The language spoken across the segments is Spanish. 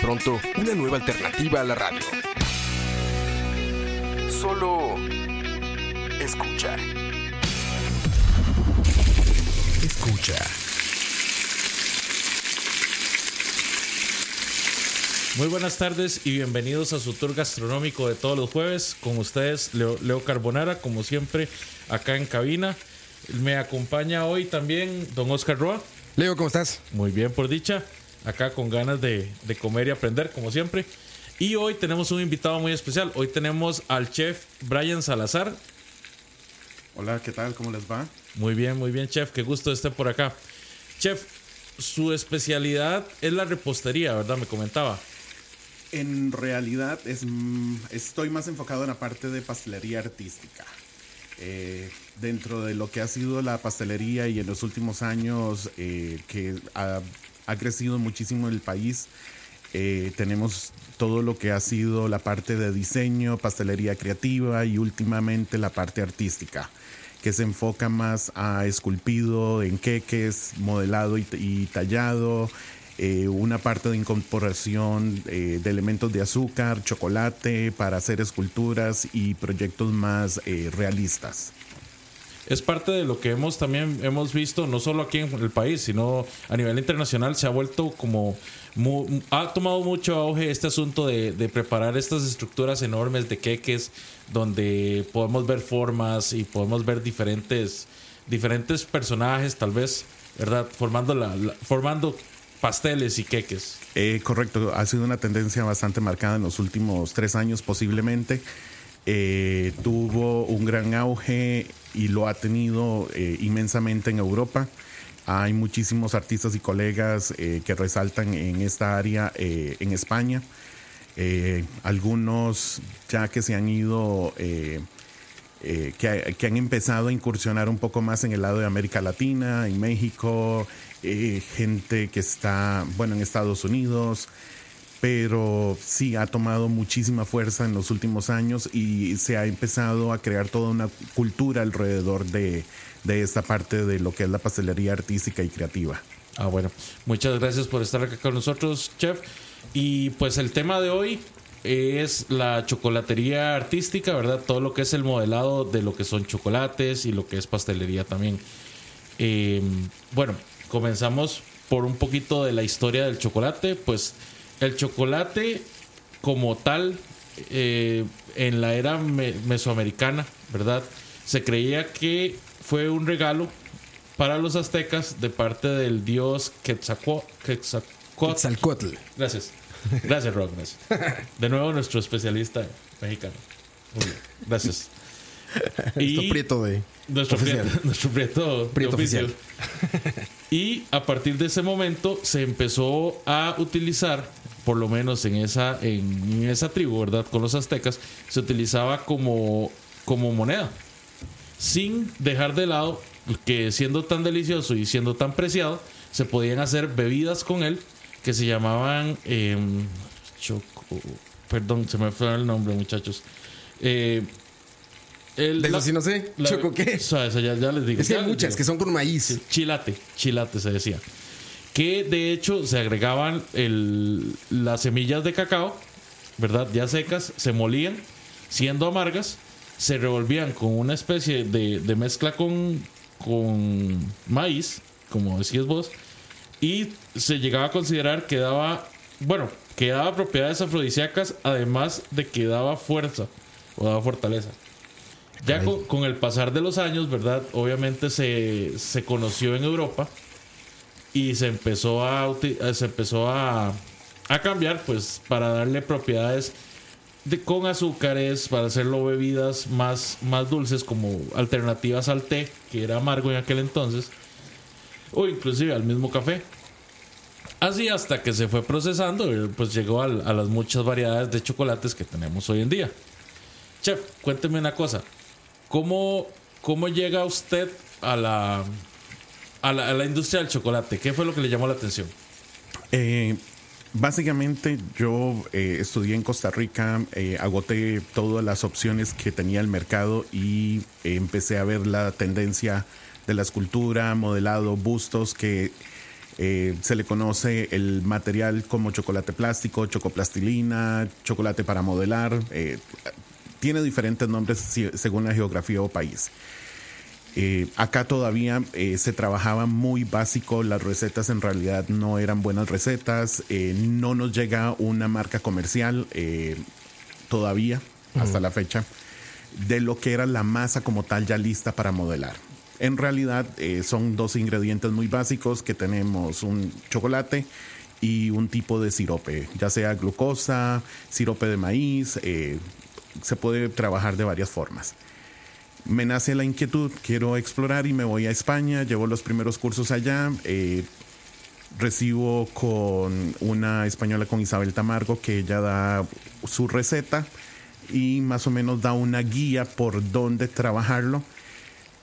Pronto, una nueva alternativa a la radio. Solo escucha. Escucha. Muy buenas tardes y bienvenidos a su tour gastronómico de todos los jueves. Con ustedes, Leo, Leo Carbonara, como siempre, acá en cabina. Me acompaña hoy también don Oscar Roa. Leo, ¿cómo estás? Muy bien, por dicha. Acá con ganas de, de comer y aprender, como siempre. Y hoy tenemos un invitado muy especial. Hoy tenemos al chef Brian Salazar. Hola, ¿qué tal? ¿Cómo les va? Muy bien, muy bien, chef. Qué gusto esté por acá. Chef, su especialidad es la repostería, ¿verdad? Me comentaba. En realidad es, mm, estoy más enfocado en la parte de pastelería artística. Eh, dentro de lo que ha sido la pastelería y en los últimos años eh, que ha, ha crecido muchísimo el país, eh, tenemos todo lo que ha sido la parte de diseño, pastelería creativa y últimamente la parte artística, que se enfoca más a esculpido en queques, modelado y, tallado, eh, una parte de incorporación eh, de elementos de azúcar, chocolate para hacer esculturas y proyectos más eh, realistas. Es parte de lo que hemos también hemos visto, no solo aquí en el país, sino a nivel internacional, se ha vuelto como, mu- ha tomado mucho auge este asunto de, de preparar estas estructuras enormes de queques, donde podemos ver formas y podemos ver diferentes, diferentes personajes, tal vez, ¿verdad? Formando, la, la- formando pasteles y queques. Eh, correcto, ha sido una tendencia bastante marcada en los últimos tres años posiblemente. Eh, tuvo un gran auge y lo ha tenido eh, inmensamente en Europa. Hay muchísimos artistas y colegas eh, que resaltan en esta área eh, en España. Algunos ya que se han ido, que, que han empezado a incursionar un poco más en el lado de América Latina, en México, gente que está, bueno, en Estados Unidos, pero sí ha tomado muchísima fuerza en los últimos años y se ha empezado a crear toda una cultura alrededor de, de esta parte de lo que es la pastelería artística y creativa. Ah, bueno. Muchas gracias por estar acá con nosotros, chef. Y pues el tema de hoy es la chocolatería artística, ¿verdad? Todo lo que es el modelado de lo que son chocolates y lo que es pastelería también. Eh, bueno, comenzamos por un poquito de la historia del chocolate. Pues el chocolate como tal, eh, en la era me- mesoamericana, ¿verdad? Se creía que fue un regalo para los aztecas de parte del dios. Quetzalcóatl. Gracias. Gracias, Rock. gracias. De nuevo, nuestro especialista mexicano. Muy bien. Gracias. Esto prieto de. Nuestro oficial. prieto, nuestro prieto, Prieto de oficial. Y a partir de ese momento se empezó a utilizar, por lo menos en esa, en, en esa tribu, ¿verdad? Con los aztecas, se utilizaba como, como moneda. Sin dejar de lado que siendo tan delicioso y siendo tan preciado, se podían hacer bebidas con él que se llamaban em, choco. Perdón, se me fue el nombre, muchachos. Eh, el- De eso sí no sé. la- ¿Choco qué? O sea, eso ya, ya les digo. Es que hay muchas digo. que son con maíz. Sí, chilate, chilate se decía. Que de hecho se agregaban el- las semillas de cacao, ¿verdad? Ya secas, se molían, siendo amargas, se revolvían con una especie de, de mezcla con, con maíz, como decías vos, y se llegaba a considerar que daba, bueno, que daba propiedades afrodisíacas, además de que daba fuerza o daba fortaleza. Ya con, con el pasar de los años, ¿verdad? Obviamente se, se conoció en Europa y se empezó a, eh, se empezó a, a cambiar, pues, para darle propiedades de, con azúcares, para hacerlo bebidas más, más dulces, como alternativas al té, que era amargo en aquel entonces, o inclusive al mismo café. Así hasta que se fue procesando, eh, pues llegó a, las muchas variedades de chocolates que tenemos hoy en día. Chef, cuénteme una cosa. ¿Cómo, cómo llega usted a la, a la, industria del chocolate? ¿Qué fue lo que le llamó la atención? Eh, básicamente yo eh, estudié en Costa Rica, agoté todas las opciones que tenía el mercado y empecé a ver la tendencia de la escultura, modelado, bustos que eh, se le conoce el material como chocolate plástico, chocoplastilina, chocolate para modelar. Eh, tiene diferentes nombres según la geografía o país. Eh, acá todavía se trabajaba muy básico, las recetas en realidad no eran buenas recetas, no nos llega una marca comercial todavía, hasta la fecha, de lo que era la masa como tal ya lista para modelar. En realidad eh, son dos ingredientes muy básicos que tenemos un chocolate y un tipo de sirope, ya sea glucosa, sirope de maíz, eh, se puede trabajar de varias formas. Me nace la inquietud, quiero explorar y me voy a España, llevo los primeros cursos allá, eh, recibo con una española con Isabel Tamargo que ella da su receta y más o menos da una guía por dónde trabajarlo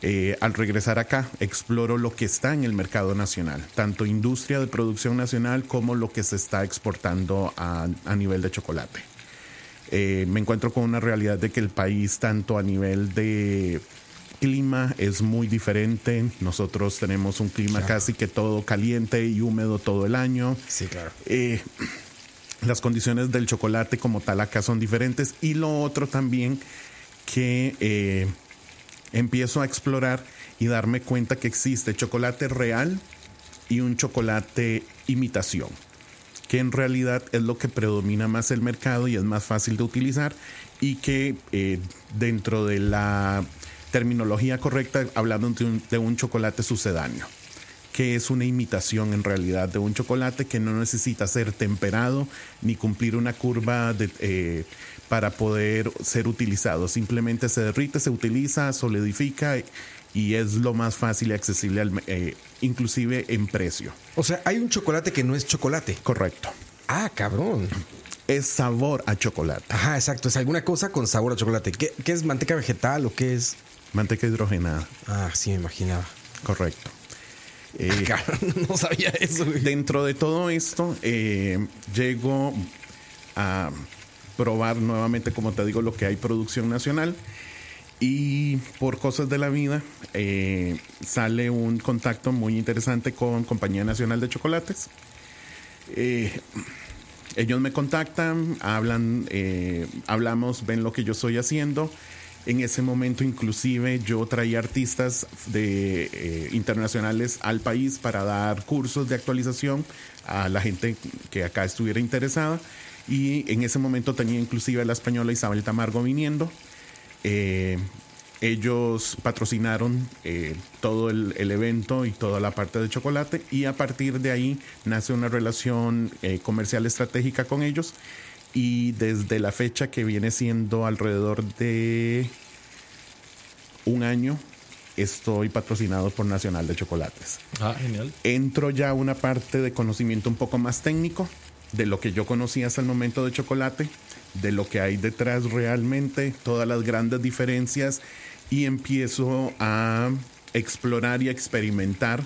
eh, al regresar acá, exploro lo que está en el mercado nacional, tanto industria de producción nacional como lo que se está exportando a, nivel de chocolate. Eh, me encuentro con una realidad de que el país, tanto a nivel de clima, es muy diferente. Nosotros tenemos un clima casi que todo caliente y húmedo todo el año. Sí, claro. Eh, las condiciones del chocolate como tal acá son diferentes. Y lo otro también que empiezo a explorar y darme cuenta que existe chocolate real y un chocolate imitación, que en realidad es lo que predomina más el mercado y es más fácil de utilizar y que eh, dentro de la terminología correcta, hablando de un, chocolate sucedáneo que es una imitación en realidad de un chocolate que no necesita ser temperado ni cumplir una curva de, eh, para poder ser utilizado. Simplemente se derrite, se utiliza, solidifica y es lo más fácil y accesible, al, eh, inclusive en precio. O sea, hay un chocolate que no es chocolate. Correcto. Ah, cabrón. Es sabor a chocolate. Ajá, exacto. Es alguna cosa con sabor a chocolate. ¿Qué, es manteca vegetal o qué es? Manteca hidrogenada. Ah, sí, me imaginaba. Correcto. Ah, eh, no sabía eso. Dentro de todo esto, eh, llego a probar nuevamente, como te digo, lo que hay producción nacional. Y por cosas de la vida eh, sale un contacto muy interesante con Compañía Nacional de Chocolates. Eh, ellos me contactan, hablan, eh, hablamos, ven lo que yo estoy haciendo. En ese momento inclusive yo traía artistas de, internacionales al país para dar cursos de actualización a la gente que acá estuviera interesada y en ese momento tenía inclusive a la española Isabel Tamargo viniendo. Eh, ellos patrocinaron eh, todo el, evento y toda la parte de chocolate y a partir de ahí nace una relación eh, comercial estratégica con ellos y desde la fecha que viene siendo alrededor de un año estoy patrocinado por Nacional de Chocolates. Ah, genial. Entro ya a una parte de conocimiento un poco más técnico de lo que yo conocía hasta el momento de chocolate, de lo que hay detrás realmente, todas las grandes diferencias y empiezo a explorar y a experimentar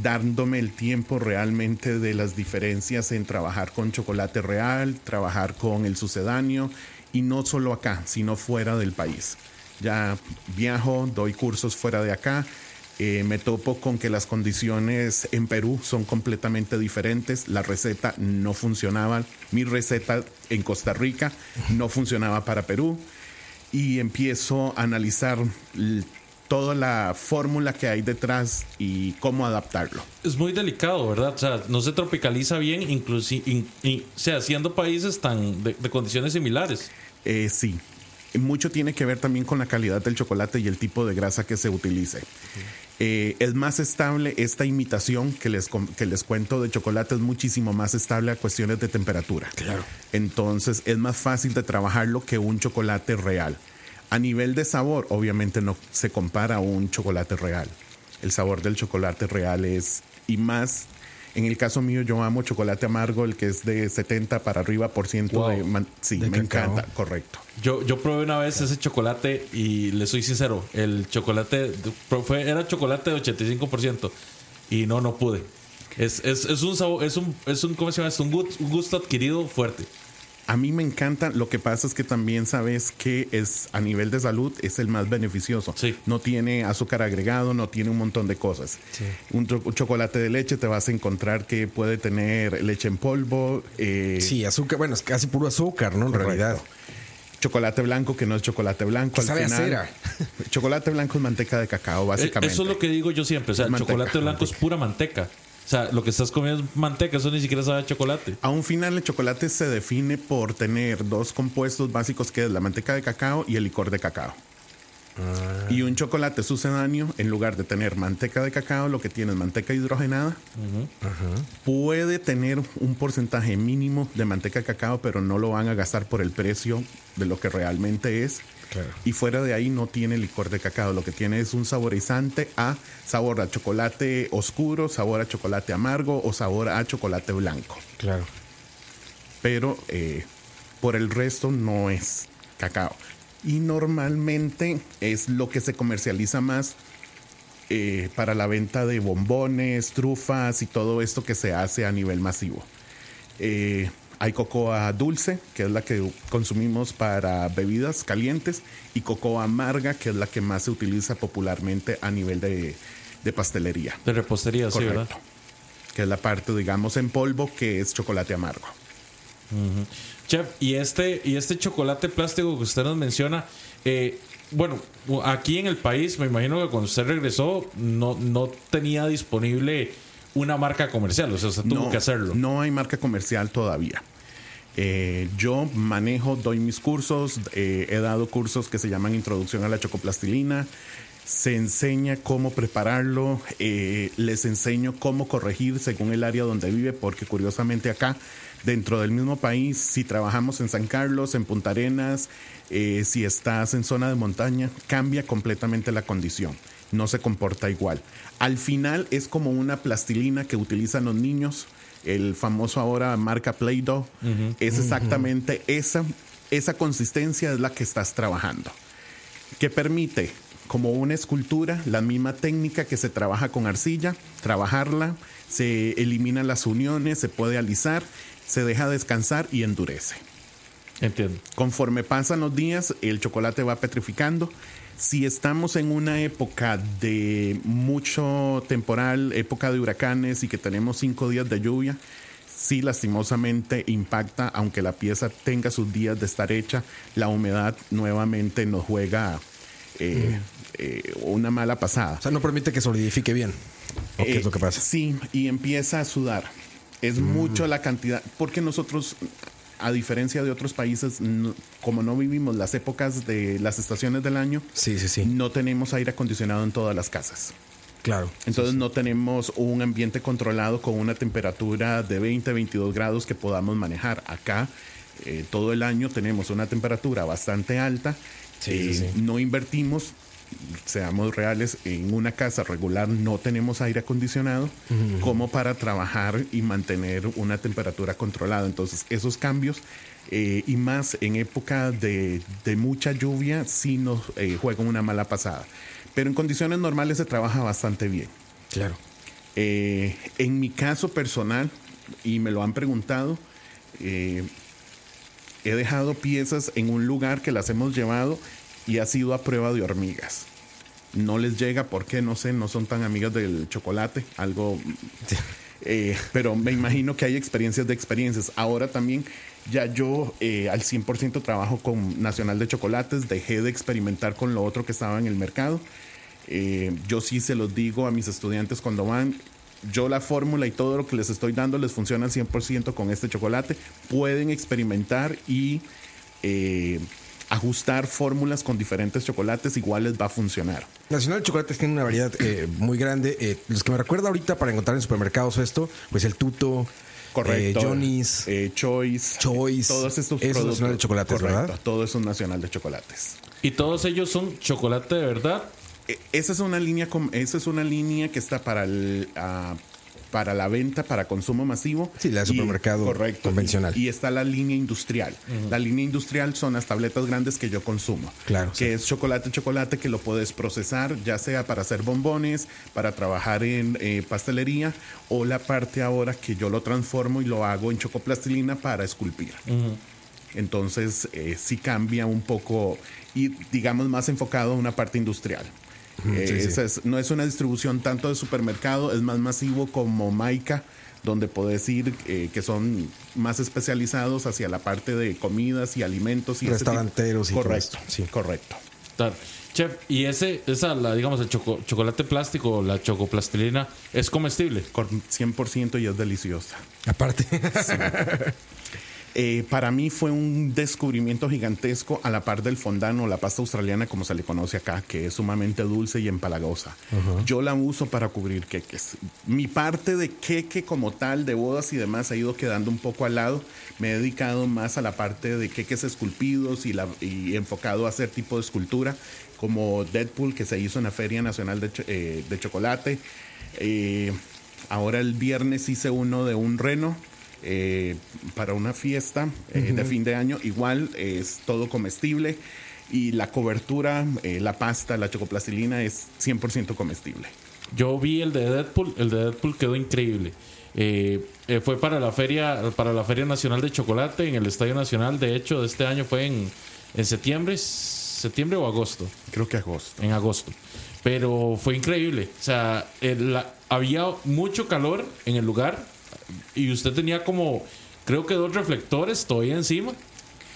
dándome el tiempo realmente de las diferencias en trabajar con chocolate real, trabajar con el sucedáneo y no solo acá, sino fuera del país. Ya viajo, doy cursos fuera de acá, eh, me topo con que las condiciones en Perú son completamente diferentes. La receta no funcionaba. Mi receta en Costa Rica no funcionaba para Perú. Y empiezo a analizar toda la fórmula que hay detrás y cómo adaptarlo. Es muy delicado, ¿verdad? O sea, no se tropicaliza bien, inclusive, o sea, siendo países tan de, condiciones similares. Eh, sí, mucho tiene que ver también con la calidad del chocolate y el tipo de grasa que se utilice. Eh, es más estable esta imitación que les, que les cuento de chocolate, es muchísimo más estable a cuestiones de temperatura. Claro. Entonces es más fácil de trabajarlo que un chocolate real. A nivel de sabor, obviamente no se compara a un chocolate real. El sabor del chocolate real es, y más En el caso mío, yo amo chocolate amargo, el que es de 70 para arriba por ciento Wow. de man- Sí, De me cacao. encanta, correcto. Yo, yo probé una vez ese chocolate y le soy sincero, el chocolate fue, era chocolate de 85% y no, no pude. Es, es, es un sabor, es un, es un, ¿cómo se llama? Es un gusto adquirido fuerte. A mí me encanta, lo que pasa es que también sabes que es a nivel de salud es el más beneficioso. Sí. No tiene azúcar agregado, no tiene un montón de cosas. Un, cho- un chocolate de leche te vas a encontrar que puede tener leche en polvo, eh, Sí, azúcar. Bueno, es casi puro azúcar, ¿no? En Correcto. realidad. chocolate blanco que no es chocolate blanco. Que al sabe a final. cera. Chocolate blanco es manteca de cacao, Eh, básicamente. Eso es lo que digo yo siempre. O sea, el Manteca, chocolate blanco es pura manteca. O sea, lo que estás comiendo es manteca, eso ni siquiera sabe a chocolate. A un final, el chocolate se define por tener dos compuestos básicos que es la manteca de cacao y el licor de cacao. Y un chocolate sucedáneo, en lugar de tener manteca de cacao, lo que tiene es manteca hidrogenada. Puede tener un porcentaje mínimo de manteca de cacao, pero no lo van a gastar por el precio de lo que realmente es. Claro. Y fuera de ahí no tiene licor de cacao. Lo que tiene es un saborizante a sabor a chocolate oscuro, sabor a chocolate amargo o sabor a chocolate blanco Claro. pero eh, por el resto no es cacao. Y normalmente es lo que se comercializa más eh, para la venta de bombones, trufas y todo esto que se hace a nivel masivo. Eh, hay cocoa dulce, que es la que consumimos para bebidas calientes, y cocoa amarga, que es la que más se utiliza popularmente a nivel de, de pastelería. De repostería, sí, ¿verdad? Correcto. Que es la parte, digamos, en polvo, que es chocolate amargo. Chef, y este, y este chocolate plástico que usted nos menciona, eh, bueno, aquí en el país, me imagino que cuando usted regresó, no, no tenía disponible una marca comercial, o sea, usted tuvo que hacerlo. No hay marca comercial todavía. Eh, yo manejo, doy mis cursos, eh, he dado cursos que se llaman Introducción a la Chocoplastilina. Se enseña cómo prepararlo, eh, les enseño cómo corregir según el área donde vive, porque curiosamente acá, dentro del mismo país, si trabajamos en San Carlos, en Punta Arenas, eh, si estás en zona de montaña, cambia completamente la condición. No se comporta igual. Al final es como una plastilina que utilizan los niños, el famoso ahora marca Play-Doh. Es exactamente esa, esa consistencia es la que estás trabajando que permite, como una escultura, la misma técnica que se trabaja con arcilla, trabajarla, se eliminan las uniones, se puede alisar, se deja descansar y endurece. Entiendo. Conforme pasan los días, el chocolate va petrificando. Si estamos en una época de mucho temporal, época de huracanes y que tenemos cinco días de lluvia, sí lastimosamente impacta, aunque la pieza tenga sus días de estar hecha, la humedad nuevamente nos juega eh, eh, una mala pasada. O sea, no permite que solidifique bien. ¿O qué Eh, es lo que pasa? Sí, y empieza a sudar. Es mucho la cantidad, porque nosotros, a diferencia de otros países, no- como no vivimos las épocas de las estaciones del año, Sí, sí, sí. no tenemos aire acondicionado en todas las casas. Claro. Entonces no tenemos un ambiente controlado con una temperatura de 20, 22 grados que podamos manejar. Acá eh, todo el año tenemos una temperatura bastante alta. Sí, Eh, sí, sí. No invertimos, seamos reales, en una casa regular no tenemos aire acondicionado como para trabajar y mantener una temperatura controlada. Entonces esos cambios eh, y más en época de, de mucha lluvia sí nos eh, juegan una mala pasada. Pero en condiciones normales se trabaja bastante bien. Claro. Eh, en mi caso personal, y me lo han preguntado, eh, he dejado piezas en un lugar que las hemos llevado y ha sido a prueba de hormigas. No les llega porque, no sé, no son tan amigas del chocolate, algo... eh, pero me imagino que hay experiencias de experiencias. Ahora también ya yo eh, al 100% trabajo con Nacional de Chocolates, dejé de experimentar con lo otro que estaba en el mercado. Eh, yo sí se los digo a mis estudiantes cuando van, yo la fórmula y todo lo que les estoy dando les funciona al 100% con este chocolate. Pueden experimentar y eh, ajustar fórmulas con diferentes chocolates, igual les va a funcionar. Nacional de Chocolates tiene una variedad eh, muy grande. Eh, los que me recuerda ahorita para encontrar en supermercados esto, pues el Tuto, Correcto. eh, Johnny's. Eh, Choice. Choice. Todos estos es productos. Nacional de Chocolates, Correcto, ¿verdad? Todo eso es nacional de chocolates. Y todos ellos son chocolate de verdad. Eh, Esa es una línea, esa es una línea que está para el, ah, para la venta, para consumo masivo. Sí, la de Y- supermercado correcto. convencional. Y, y está la línea industrial. La línea industrial son las tabletas grandes que yo consumo. Claro, Que sí. es chocolate, chocolate que lo puedes procesar, ya sea para hacer bombones, para trabajar en eh, pastelería, o la parte ahora que yo lo transformo y lo hago en chocoplastilina para esculpir. Entonces, eh, sí cambia un poco y, digamos, más enfocado a una parte industrial. Eh, sí, sí. esa es- no es una distribución tanto de supermercado, es más masivo como Maika, donde puedes ir, eh, que son más especializados hacia la parte de comidas y alimentos y Restauranteros y todo correcto, esto, sí. correcto. Claro. Chef, y ese, esa, la, digamos, el choco- chocolate plástico, la chocoplastilina, ¿es comestible? Con 100% y es deliciosa. Aparte. Eh, para mí fue un descubrimiento gigantesco a la par del fondant o la pasta australiana como se le conoce acá, que es sumamente dulce y empalagosa. Yo la uso para cubrir queques. Mi parte de queque como tal, de bodas y demás, ha ido quedando un poco al lado. Me he dedicado más a la parte de queques esculpidos y, la, y enfocado a hacer tipo de escultura, como Deadpool, que se hizo en la Feria Nacional de, eh, de Chocolate. Eh, ahora el viernes hice uno de un reno eh, para una fiesta eh, de fin de año. Igual es todo comestible y la cobertura, eh, la pasta, la chocoplastilina es 100% comestible. Yo vi el de Deadpool, el de Deadpool quedó increíble. Eh, eh, fue para la feria, para la feria nacional de chocolate en el Estadio Nacional. De hecho, de este año fue en, en septiembre, septiembre o agosto. Creo que agosto. en agosto. Pero fue increíble. O sea, el- la- había mucho calor en el lugar y usted tenía como, creo que dos reflectores todavía encima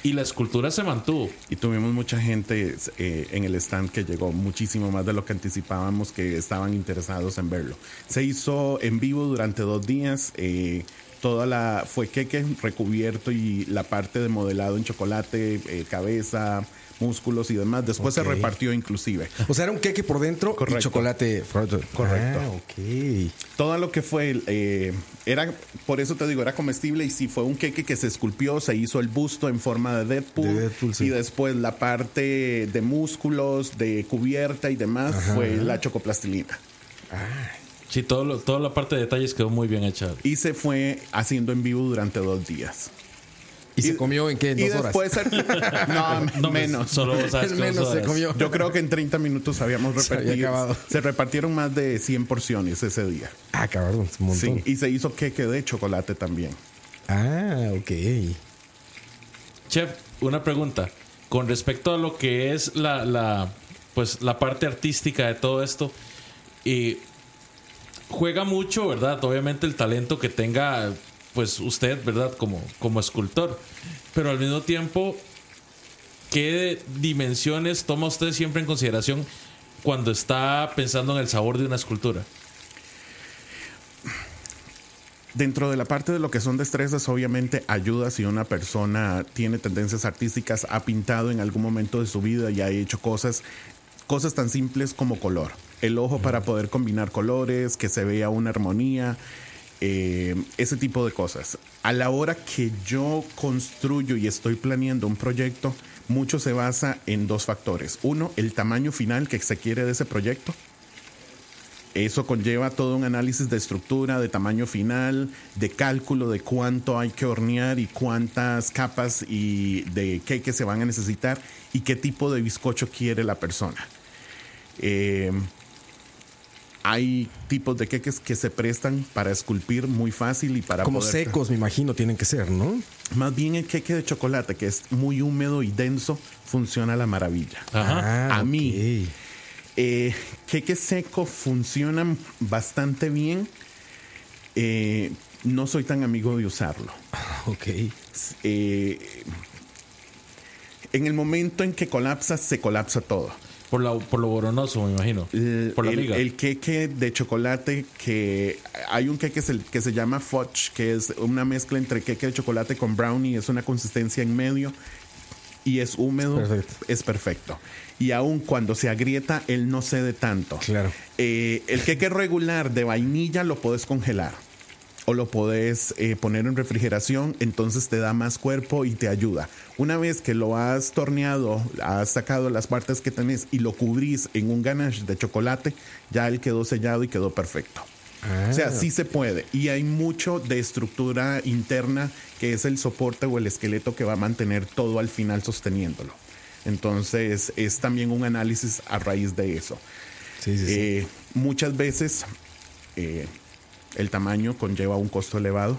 y la escultura se mantuvo. Y tuvimos mucha gente eh, en el stand que llegó, muchísimo más de lo que anticipábamos que estaban interesados en verlo. Se hizo en vivo durante dos días. eh, toda la fue queque recubierto y la parte de modelado en chocolate, eh, cabeza, músculos y demás. Después se repartió inclusive. o sea, era un queque por dentro Correcto. y chocolate por dentro. Correcto. Ah, ok. Todo lo que fue, eh, era, por eso te digo, era comestible y sí fue un queque que se esculpió, se hizo el busto en forma de Deadpool, De Deadpool, sí. y después la parte de músculos, de cubierta y demás fue la chocoplastilina. Sí, todo lo- toda la parte de detalles quedó muy bien hecha. Y se fue haciendo en vivo durante dos días. ¿Y, se comió en qué? ¿En y dos horas? después se- no, No, menos. Solo sabes dos menos se horas. comió. Yo creo que en 30 minutos habíamos Se había repartido. Se repartieron más de 100 porciones ese día. Ah, cabrón, es un montón. Sí, y se hizo queque de chocolate también. Ah, ok. Chef, una pregunta. Con respecto a lo que es la, la, pues, la parte artística de todo esto, eh, juega mucho, ¿verdad? Obviamente el talento que tenga, pues usted, ¿verdad? Como, como escultor. Pero al mismo tiempo, ¿qué dimensiones toma usted siempre en consideración cuando está pensando en el sabor de una escultura? Dentro de la parte de lo que son destrezas, obviamente ayuda si una persona tiene tendencias artísticas, ha pintado en algún momento de su vida y ha hecho cosas, cosas tan simples como color. El ojo para poder combinar colores, que se vea una armonía, eh, ese tipo de cosas. A la hora que yo construyo y estoy planeando un proyecto, mucho se basa en dos factores. Uno, el tamaño final que se quiere de ese proyecto. Eso conlleva todo un análisis de estructura, de tamaño final, de cálculo de cuánto hay que hornear y cuántas capas y de qué se van a necesitar y qué tipo de bizcocho quiere la persona. Eh, hay tipos de queques que se prestan para esculpir muy fácil y para Como poder- secos, me imagino, tienen que ser, ¿no? Más bien el queque de chocolate, que es muy húmedo y denso, funciona a la maravilla. Ajá. Ah, A mí. ok. Eh, queque seco funcionan bastante bien. Eh, no soy tan amigo de usarlo. Ok. Eh, en el momento en que colapsa, se colapsa todo. Por, la, por lo boronoso, me imagino. El, por la el- miga. el queque de chocolate que hay un queque que se, que se llama fudge, que es una mezcla entre queque de chocolate con brownie, es una consistencia en medio y es húmedo, Perfecto. es perfecto. Y aun cuando se agrieta, él no cede tanto. Claro. Eh, el queque regular de vainilla lo puedes congelar o lo puedes eh, poner en refrigeración, entonces te da más cuerpo y te ayuda. Una vez que lo has torneado, has sacado las partes que tenés y lo cubrís en un ganache de chocolate, ya él quedó sellado y quedó perfecto. O sea, sí se puede. Y hay mucho de estructura interna que es el soporte o el esqueleto que va a mantener todo al final sosteniéndolo. Entonces, es también un análisis a raíz de eso. Sí, sí, sí. Eh, muchas veces eh, el tamaño conlleva un costo elevado.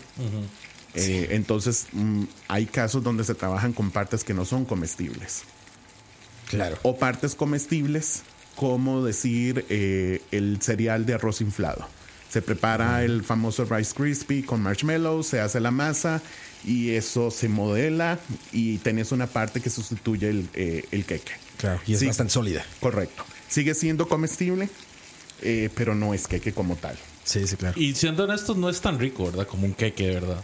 Eh, entonces, mm, hay casos donde se trabajan con partes que no son comestibles. Claro. O partes comestibles, como decir eh, el cereal de arroz inflado. Se prepara el famoso Rice Crispy con marshmallow, se hace la masa y eso se modela y tenés una parte que sustituye el, eh, el queque. Claro. Y es Sí. bastante sólida. Correcto. Sigue siendo comestible, pero no es queque como tal. Sí, sí, claro. Y siendo honestos, no es tan rico, ¿verdad? Como un queque, ¿verdad?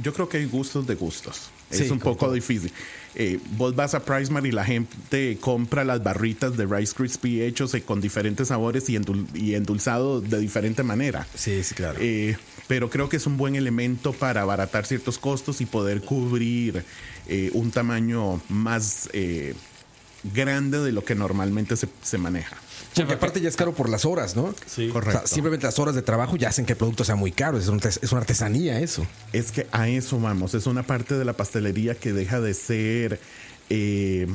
Yo creo que hay gustos de gustos. Sí, es un poco todo. difícil. Eh, vos vas a Pricemart y la gente compra las barritas de Rice Krispie hechos eh, con diferentes sabores y, endul- y endulzado de diferente manera. Sí, sí, claro. Eh, pero creo que es un buen elemento para abaratar ciertos costos y poder cubrir eh, un tamaño más eh, grande de lo que normalmente se, se maneja. Porque aparte ya es caro por las horas, ¿no? Sí. Correcto. O sea, simplemente las horas de trabajo ya hacen que el producto sea muy caro. Es, un- es una artesanía eso. Es que a eso vamos. Es una parte de la pastelería que deja de ser eh,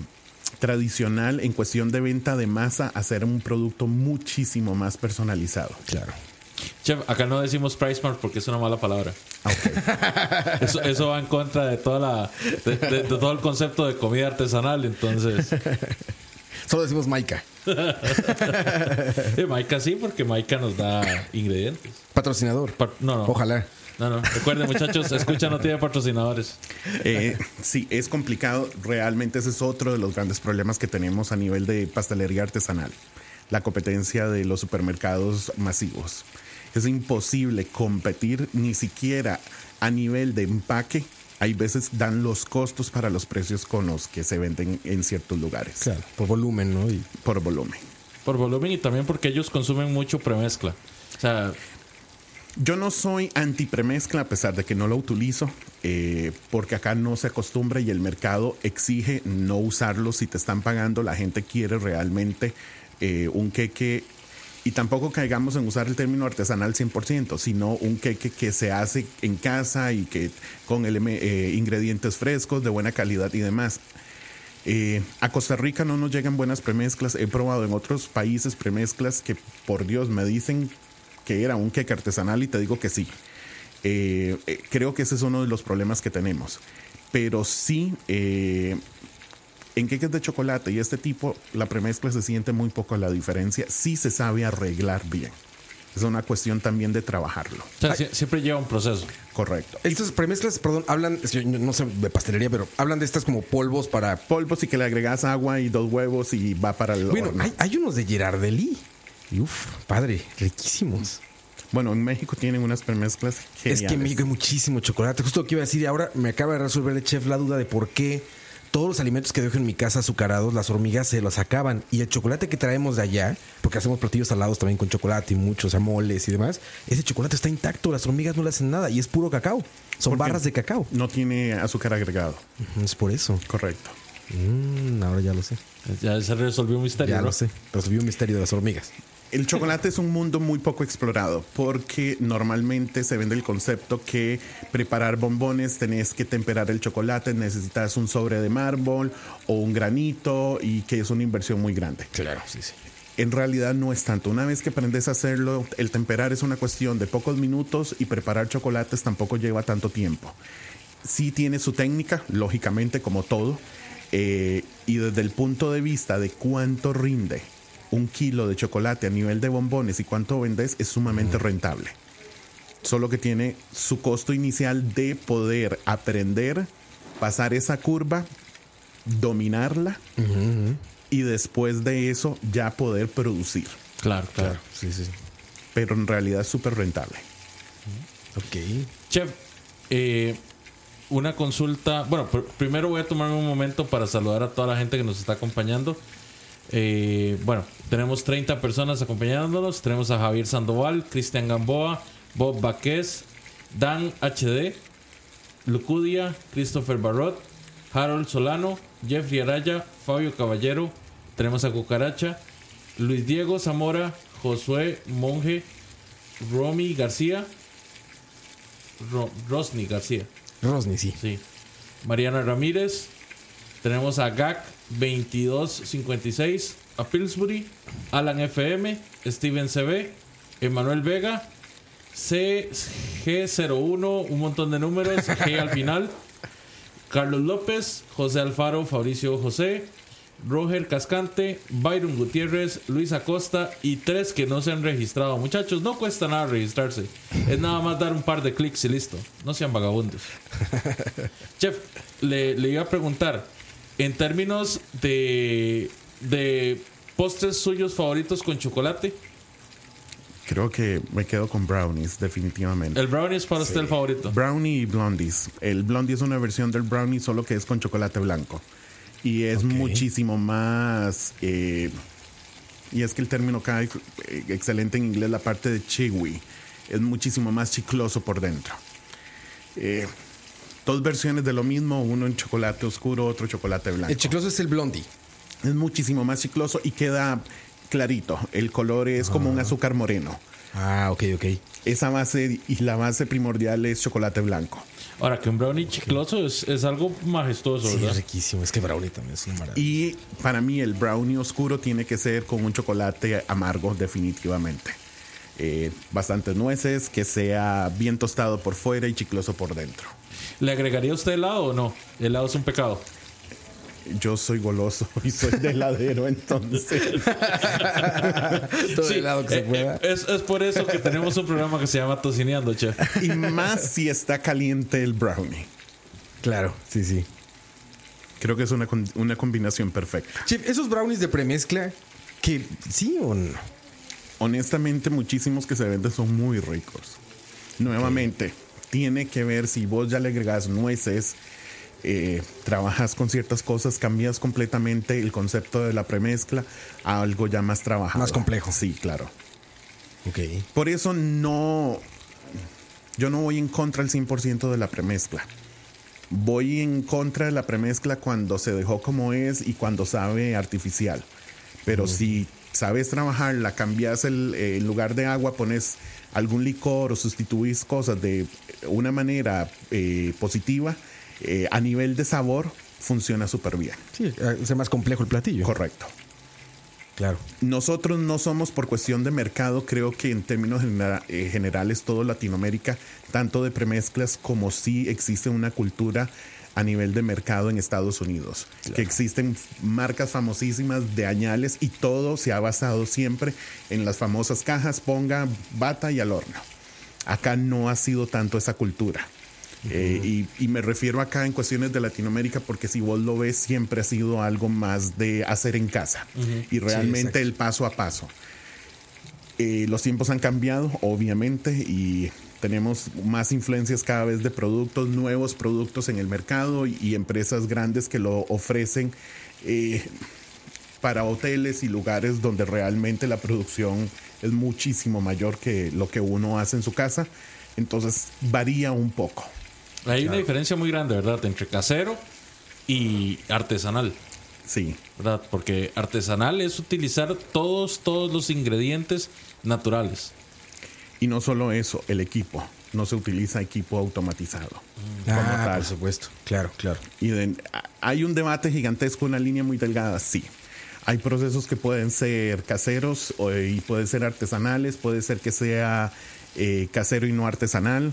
tradicional en cuestión de venta de masa a ser un producto muchísimo más personalizado. Claro. Chef, acá no decimos Price Mart porque es una mala palabra. Eso, eso va en contra de toda la de, de- de todo el concepto de comida artesanal. Entonces, Solo decimos Maika. eh, Maika sí, porque Maika nos da ingredientes. Patrocinador. Pa- no, no. Ojalá. No, no. Recuerden, muchachos, escucha, no tiene patrocinadores. Eh, sí, es complicado. Realmente ese es otro de los grandes problemas que tenemos a nivel de pastelería artesanal. La competencia de los supermercados masivos. Es imposible competir ni siquiera a nivel de empaque. Hay veces dan los costos para los precios con los que se venden en ciertos lugares Claro. Por volumen, ¿no? Y por volumen. Por volumen y también porque ellos consumen mucho premezcla. O sea, Yo no soy anti premezcla a pesar de que no lo utilizo, eh, porque acá no se acostumbra y el mercado exige no usarlo. Si te están pagando, la gente quiere realmente eh, un queque. Y tampoco caigamos en usar el término artesanal 100%, sino un queque que se hace en casa y que con eh, ingredientes frescos, de buena calidad y demás. Eh, a Costa Rica no nos llegan buenas premezclas. He probado en otros países premezclas que, por Dios, me dicen que era un queque artesanal y te digo que sí. Eh, eh, creo que ese es uno de los problemas que tenemos. Pero sí, eh, en queques de chocolate y este tipo, la premezcla se siente muy poco la diferencia. Sí se sabe arreglar bien. Es una cuestión también de trabajarlo. o sea, sie- siempre lleva un proceso. Correcto. estas premezclas, perdón, hablan, no sé de pastelería, pero hablan de estas como polvos para. Polvos y que le agregas agua y dos huevos y va para el Bueno, horno. hay, hay unos de Girardelli. Y uf, padre, riquísimos. Bueno, en México tienen unas premezclas geniales. Es que en México hay muchísimo chocolate. Justo lo que iba a decir, y ahora me acaba de resolver el chef la duda de por qué todos los alimentos que dejo en mi casa azucarados, las hormigas se los acaban. Y el chocolate que traemos de allá, porque hacemos platillos salados también con chocolate y muchos amoles y demás, ese chocolate está intacto, las hormigas no le hacen nada y es puro cacao. Son Porque barras de cacao. No tiene azúcar agregado. Es por eso. Correcto. Mm, ahora ya lo sé. Ya se resolvió un misterio. Ya ¿no? lo sé. Resolví un misterio de las hormigas. El chocolate es un mundo muy poco explorado porque normalmente se vende el concepto que preparar bombones tenés que temperar el chocolate, necesitas un sobre de mármol o un granito y que es una inversión muy grande. Claro, sí, sí. En realidad no es tanto. Una vez que aprendes a hacerlo, el temperar es una cuestión de pocos minutos y preparar chocolates tampoco lleva tanto tiempo. Sí tiene su técnica, lógicamente, como todo. eh, y desde el punto de vista de cuánto rinde un kilo de chocolate a nivel de bombones y cuánto vendes, es sumamente rentable. Solo que tiene su costo inicial de poder aprender, pasar esa curva, dominarla y después de eso ya poder producir. Claro, claro. Sí, sí, sí. Pero en realidad es súper rentable. Ok. Chef, eh, una consulta. Bueno, pr- primero voy a tomarme un momento para saludar a toda la gente que nos está acompañando. Eh, bueno, tenemos 30 personas acompañándonos. Tenemos a Javier Sandoval, Cristian Gamboa, Bob Baquez, Dan HD, Lucudia, Christopher Barrot, Harold Solano, Jeffrey Araya, Fabio Caballero. Tenemos a Cucaracha, Luis Diego Zamora, Josué Monje, Romy García. Ro- Rosny García. Rosny, sí. Sí. Mariana Ramírez. Tenemos a GAC 2256. A Pillsbury. Alan FM. Steven CB. Emanuel Vega. CG01. Un montón de números. G al final. Carlos López. José Alfaro. Fabricio José. Roger Cascante, Byron Gutiérrez, Luis Acosta y tres que no se han registrado. Muchachos, no cuesta nada registrarse. Es nada más dar un par de clics y listo. No sean vagabundos. Chef, le, le iba a preguntar, en términos de, de postres suyos favoritos con chocolate, Creo que me quedo con brownies, definitivamente. el brownie es para usted el favorito. Brownie y blondies. El blondie es una versión del brownie solo que es con chocolate blanco. Y es muchísimo más... eh, y es que el término cae eh, excelente en inglés, la parte de chewy. Es muchísimo más chicloso por dentro. Eh, dos versiones de lo mismo, uno en chocolate oscuro, otro chocolate blanco. El chicloso es el blondie. Es muchísimo más chicloso y queda clarito. El color es como un azúcar moreno. Ah, ok, ok. Esa base y la base primordial es chocolate blanco. Ahora, que un brownie chicloso es, es algo majestuoso, Sí, es ¿verdad? riquísimo. Es que brownie también es una maravilla. Y para mí el brownie oscuro tiene que ser con un chocolate amargo definitivamente. Eh, bastantes nueces, que sea bien tostado por fuera y chicloso por dentro. ¿Le agregaría usted helado o no? Helado es un pecado. Yo soy goloso y soy de heladero, entonces Todo Sí, el helado que eh, se pueda. eh, es, es por eso que tenemos un programa que se llama Tocineando, chef. y más si está caliente el brownie. Claro, sí, sí. Creo que es una, una combinación perfecta. Chef, esos brownies de premezcla, que sí o no. Honestamente, muchísimos que se venden son muy ricos. Nuevamente, tiene que ver si vos ya le agregas nueces, eh, trabajas con ciertas cosas, cambias completamente el concepto de la premezcla a algo ya más trabajado. Más complejo. Sí, claro. Ok. Por eso no. Yo no voy en contra al 100% de la premezcla. Voy en contra de la premezcla cuando se dejó como es y cuando sabe artificial. Pero si sabes trabajarla, cambias el en lugar de agua, pones algún licor o sustituís cosas de una manera eh, positiva, eh, a nivel de sabor, funciona súper bien. Sí, es más complejo el platillo. Correcto. Claro. Nosotros no somos por cuestión de mercado, creo que en términos genera- eh, generales todo Latinoamérica, tanto de premezclas como sí existe una cultura a nivel de mercado en Estados Unidos, que existen marcas famosísimas de añales y todo se ha basado siempre en las famosas cajas, ponga, bata y al horno. Acá no ha sido tanto esa cultura. Eh, y, y me refiero acá en cuestiones de Latinoamérica porque si vos lo ves siempre ha sido algo más de hacer en casa y realmente el paso a paso. Eh, los tiempos han cambiado, obviamente, y tenemos más influencias cada vez de productos, nuevos productos en el mercado y, y empresas grandes que lo ofrecen eh, para hoteles y lugares donde realmente la producción es muchísimo mayor que lo que uno hace en su casa. Entonces varía un poco. Hay una diferencia muy grande, ¿verdad? Entre casero y artesanal, Sí, ¿verdad? Porque artesanal es utilizar todos, todos los ingredientes naturales. Y no solo eso, el equipo. No se utiliza equipo automatizado. como Ah, tal. por supuesto. Claro, claro. Y de- hay un debate gigantesco, una línea muy delgada, sí. Hay procesos que pueden ser caseros o- y pueden ser artesanales, puede ser que sea eh, casero y no artesanal,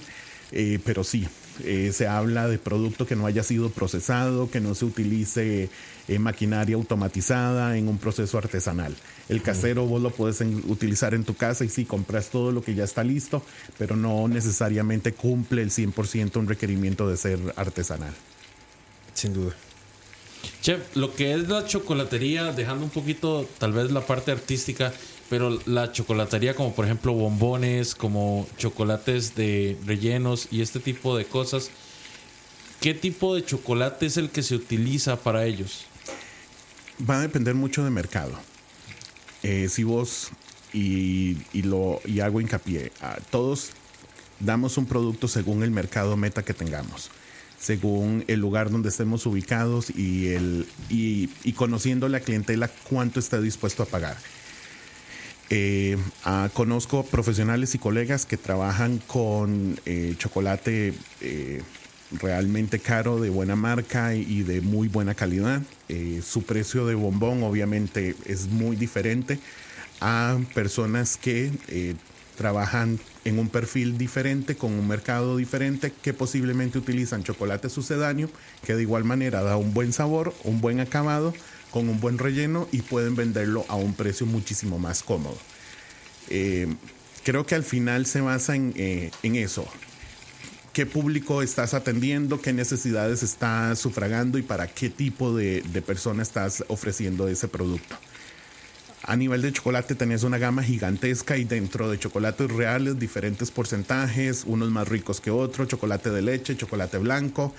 eh, pero sí, eh, se habla de producto que no haya sido procesado, que no se utilice eh, maquinaria automatizada en un proceso artesanal. El casero vos lo puedes en- utilizar en tu casa y sí, compras todo lo que ya está listo, pero no necesariamente cumple el 100% un requerimiento de ser artesanal. Sin duda. Chef, lo que es la chocolatería, dejando un poquito tal vez la parte artística, pero la chocolatería como por ejemplo bombones, como chocolates de rellenos y este tipo de cosas, ¿qué tipo de chocolate es el que se utiliza para ellos? Va a depender mucho de mercado. Eh, si vos, y, y lo, y hago hincapié, a todos damos un producto según el mercado meta que tengamos, según el lugar donde estemos ubicados y, el, y conociendo la clientela cuánto está dispuesto a pagar. Eh, ah, conozco profesionales y colegas que trabajan con eh, chocolate eh, realmente caro, de buena marca y de muy buena calidad. su precio de bombón obviamente es muy diferente a personas que trabajan en un perfil diferente, con un mercado diferente, que posiblemente utilizan chocolate sucedáneo, que de igual manera da un buen sabor, un buen acabado, con un buen relleno y pueden venderlo a un precio muchísimo más cómodo. Eh, creo que al final se basa en, eh, eso. ¿Qué público estás atendiendo? ¿Qué necesidades estás sufragando? ¿Y para qué tipo de, de persona estás ofreciendo ese producto? A nivel de chocolate tenés una gama gigantesca y dentro de chocolates reales diferentes porcentajes, unos más ricos que otros, chocolate de leche, chocolate blanco.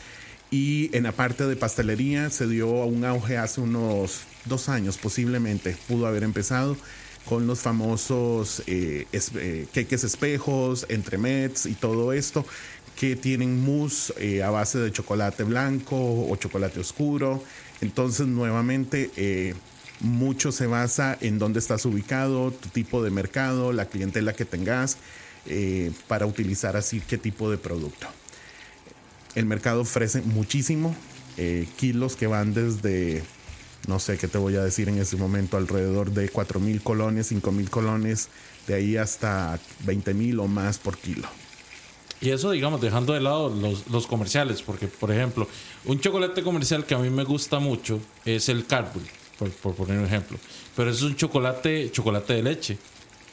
Y en la parte de pastelería se dio un auge hace unos dos años posiblemente, pudo haber empezado con los famosos eh, eh queques espejos, entremets y todo esto que tienen mousse eh, a base de chocolate blanco o chocolate oscuro. Entonces nuevamente eh, mucho se basa en dónde estás ubicado, tu tipo de mercado, la clientela que tengas, eh, para utilizar así qué tipo de producto. El mercado ofrece muchísimo, eh, kilos que van desde, no sé qué te voy a decir en ese momento, alrededor de 4 mil colones, 5 mil colones, de ahí hasta 20 mil o más por kilo. Y eso, digamos, dejando de lado los, los, comerciales, porque, por ejemplo, un chocolate comercial que a mí me gusta mucho es el Carbury por, poner un ejemplo. Pero es un chocolate, chocolate de leche.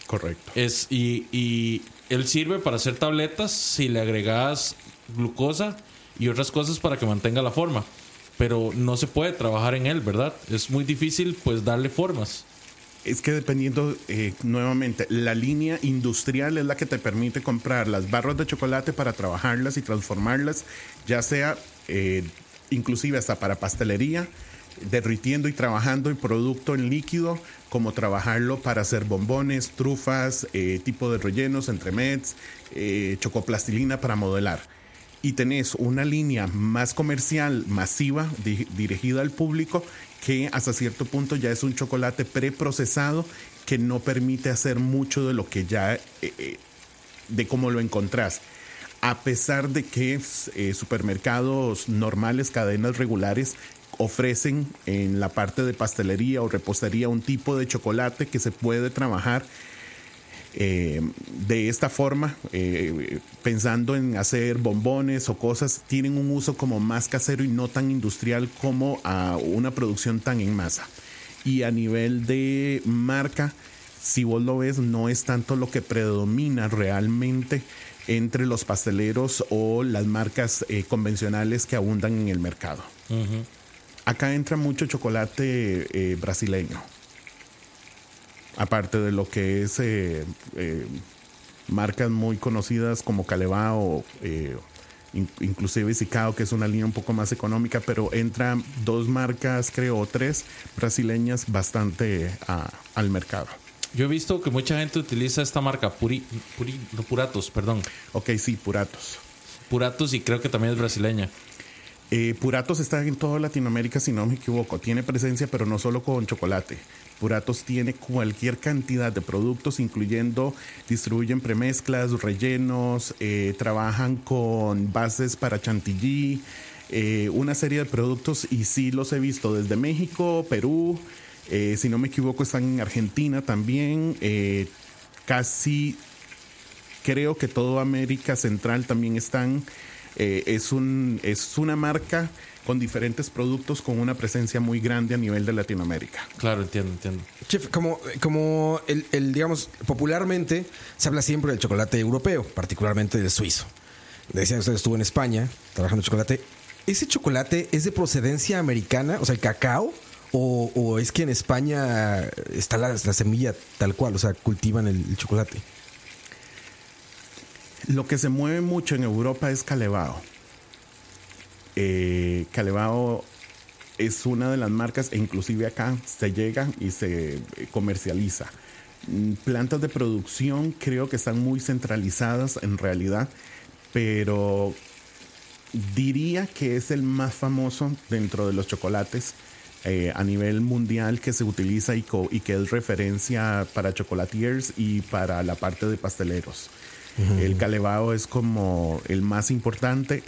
Correcto. Es, y, y él sirve para hacer tabletas si le agregas glucosa y otras cosas para que mantenga la forma. Pero no se puede trabajar en él, ¿verdad? Es muy difícil pues darle formas. Es que dependiendo, eh, nuevamente, la línea industrial es la que te permite comprar las barras de chocolate para trabajarlas y transformarlas, ya sea eh, inclusive hasta para pastelería, derritiendo y trabajando el producto en líquido, como trabajarlo para hacer bombones, trufas, eh, tipo de rellenos, entremets, eh, chocoplastilina para modelar. Y tenés una línea más comercial, masiva, dirigida al público, que hasta cierto punto ya es un chocolate preprocesado que no permite hacer mucho de lo que ya, eh, de cómo lo encontrás. A pesar de que supermercados normales, cadenas regulares, ofrecen en la parte de pastelería o repostería un tipo de chocolate que se puede trabajar eh, de esta forma, eh, pensando en hacer bombones o cosas, tienen un uso como más casero y no tan industrial como a una producción tan en masa. Y a nivel de marca, si vos lo ves, no es tanto lo que predomina realmente entre los pasteleros o las marcas eh, convencionales que abundan en el mercado. Acá entra mucho chocolate eh, brasileño. Aparte de lo que es eh, eh, marcas muy conocidas como Calebao, inclusive Sicao, que es una línea un poco más económica, pero entran dos marcas, creo, tres brasileñas bastante al mercado. Yo he visto que mucha gente utiliza esta marca, Puri, Puratos, perdón. Ok, sí, Puratos. Puratos y creo que también es brasileña. Eh, Puratos está en toda Latinoamérica, si no me equivoco. Tiene presencia, pero no solo con chocolate. Puratos tiene cualquier cantidad de productos, incluyendo distribuyen premezclas, rellenos, eh, trabajan con bases para chantilly, eh, una serie de productos y sí los he visto desde México, Perú, si no me equivoco están en Argentina también, casi creo que toda América Central también están. Eh, es, un, es una marca con diferentes productos con una presencia muy grande a nivel de Latinoamérica. Claro, entiendo, entiendo. Chef, como, como el, digamos, popularmente se habla siempre del chocolate europeo, particularmente del suizo. Decían que usted estuvo en España trabajando chocolate. ¿Ese chocolate es de procedencia americana, o sea, el cacao? ¿O, es que en España está la, semilla tal cual, o sea, cultivan el chocolate? Lo que se mueve mucho en Europa es Calebao. Eh, Calebao es una de las marcas, e inclusive acá se llega y se comercializa. Mm, plantas de producción creo que están muy centralizadas en realidad, pero diría que es el más famoso dentro de los chocolates eh, a nivel mundial que se utiliza y que es referencia para chocolatiers y para la parte de pasteleros. El calebao es como el más importante.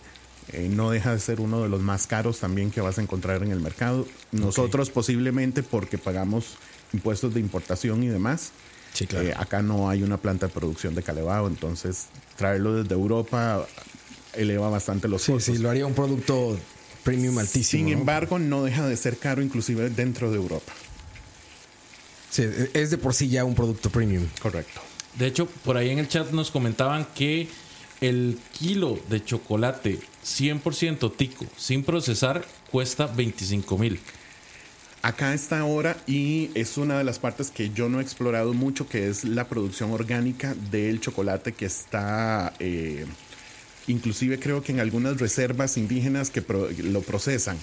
Eh, no deja de ser uno de los más caros también que vas a encontrar en el mercado. Nosotros posiblemente porque pagamos impuestos de importación y demás. Sí, claro. Eh, acá no hay una planta de producción de calebao, entonces traerlo desde Europa eleva bastante los Sí, costos. sí, lo haría un producto premium altísimo. Sin ¿no? embargo, no deja de ser caro inclusive dentro de Europa. Sí, es de por sí ya un producto premium. Correcto. De hecho, por ahí en el chat nos comentaban que el kilo de chocolate 100% tico sin procesar cuesta 25 mil. Acá está ahora y es una de las partes que yo no he explorado mucho, que es la producción orgánica del chocolate que está, eh, inclusive creo que en algunas reservas indígenas que pro- lo procesan.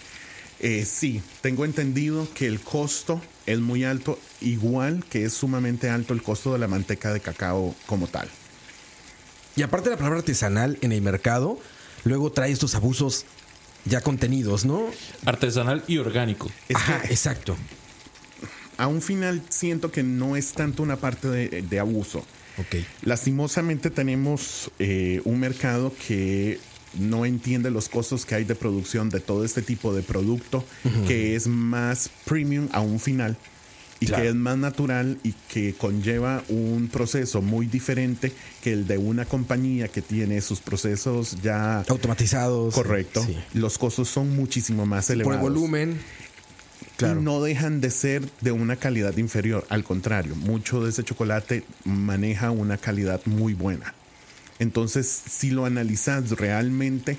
Eh, sí, tengo entendido que el costo es muy alto, igual que es sumamente alto el costo de la manteca de cacao como tal. Y aparte de la palabra artesanal en el mercado, luego trae estos abusos ya contenidos, ¿no? Artesanal y orgánico. Es Ajá, que exacto. a un final siento que no es tanto una parte de, de abuso. Ok. Lastimosamente tenemos eh, un mercado que no entiende los costos que hay de producción de todo este tipo de producto, que es más premium a un final y Claro. que es más natural y que conlleva un proceso muy diferente que el de una compañía que tiene sus procesos ya Automatizados. correcto. Sí. Los costos son muchísimo más Por elevados. el volumen. Claro. Y no dejan de ser de una calidad inferior. Al contrario, mucho de ese chocolate maneja una calidad muy buena. Entonces, si lo analizas realmente,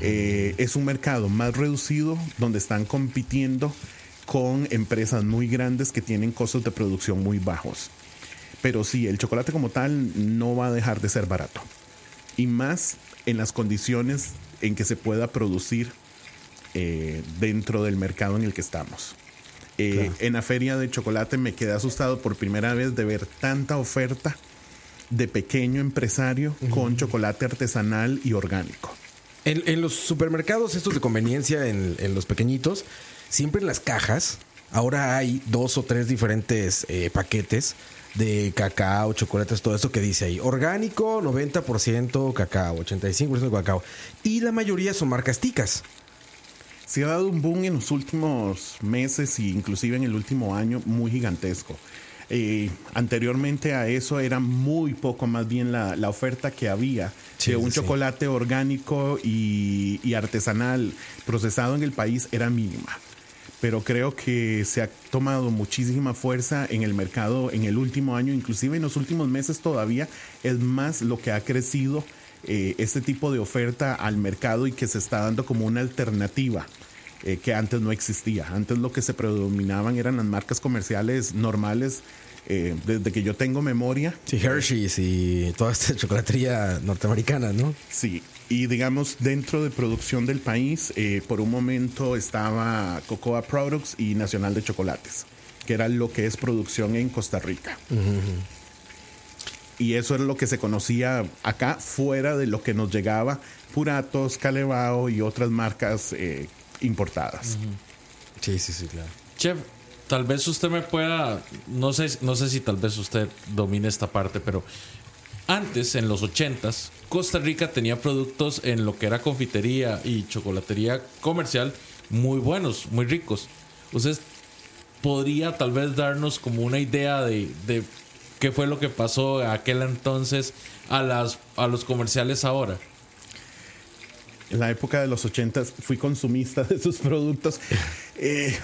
eh, es un mercado más reducido donde están compitiendo con empresas muy grandes que tienen costos de producción muy bajos. Pero sí, el chocolate como tal no va a dejar de ser barato. Y más en las condiciones en que se pueda producir eh, dentro del mercado en el que estamos. Eh, En la feria de chocolate me quedé asustado por primera vez de ver tanta oferta de pequeño empresario con chocolate artesanal y orgánico. En, en los supermercados, estos de conveniencia, en, en los pequeñitos, siempre en las cajas, ahora hay dos o tres diferentes eh, paquetes de cacao, chocolates, todo esto que dice ahí. Orgánico, 90% cacao, 85% cacao. Y la mayoría son marcas ticas. Se ha dado un boom en los últimos meses e inclusive en el último año muy gigantesco. Eh, anteriormente a eso era muy poco más bien la, la oferta que había Sí, de un sí, chocolate orgánico y, y artesanal procesado en el país era mínima. Pero creo que se ha tomado muchísima fuerza en el mercado en el último año, inclusive en los últimos meses todavía es más lo que ha crecido eh, este tipo de oferta al mercado y que se está dando como una alternativa eh, que antes no existía. Antes lo que se predominaban eran las marcas comerciales normales. eh, desde que yo tengo memoria, Sí, Hershey's y toda esta chocolatería norteamericana, ¿no? Sí, y digamos dentro de producción del país, eh, por un momento estaba Cocoa Products y Nacional de Chocolates, que era lo que es producción en Costa Rica. Y eso era lo que se conocía acá, fuera de lo que nos llegaba Puratos, Calebao y otras marcas eh, importadas. Sí, sí, sí, claro. Chef, tal vez usted me pueda, no sé, no sé si tal vez usted domine esta parte, pero antes, en los 80s, Costa Rica tenía productos en lo que era confitería y chocolatería comercial muy buenos, muy ricos. Usted podría tal vez darnos como una idea de, de qué fue lo que pasó aquel entonces a, las, a los comerciales ahora. En la época de los 80 fui consumista de sus productos. Eh,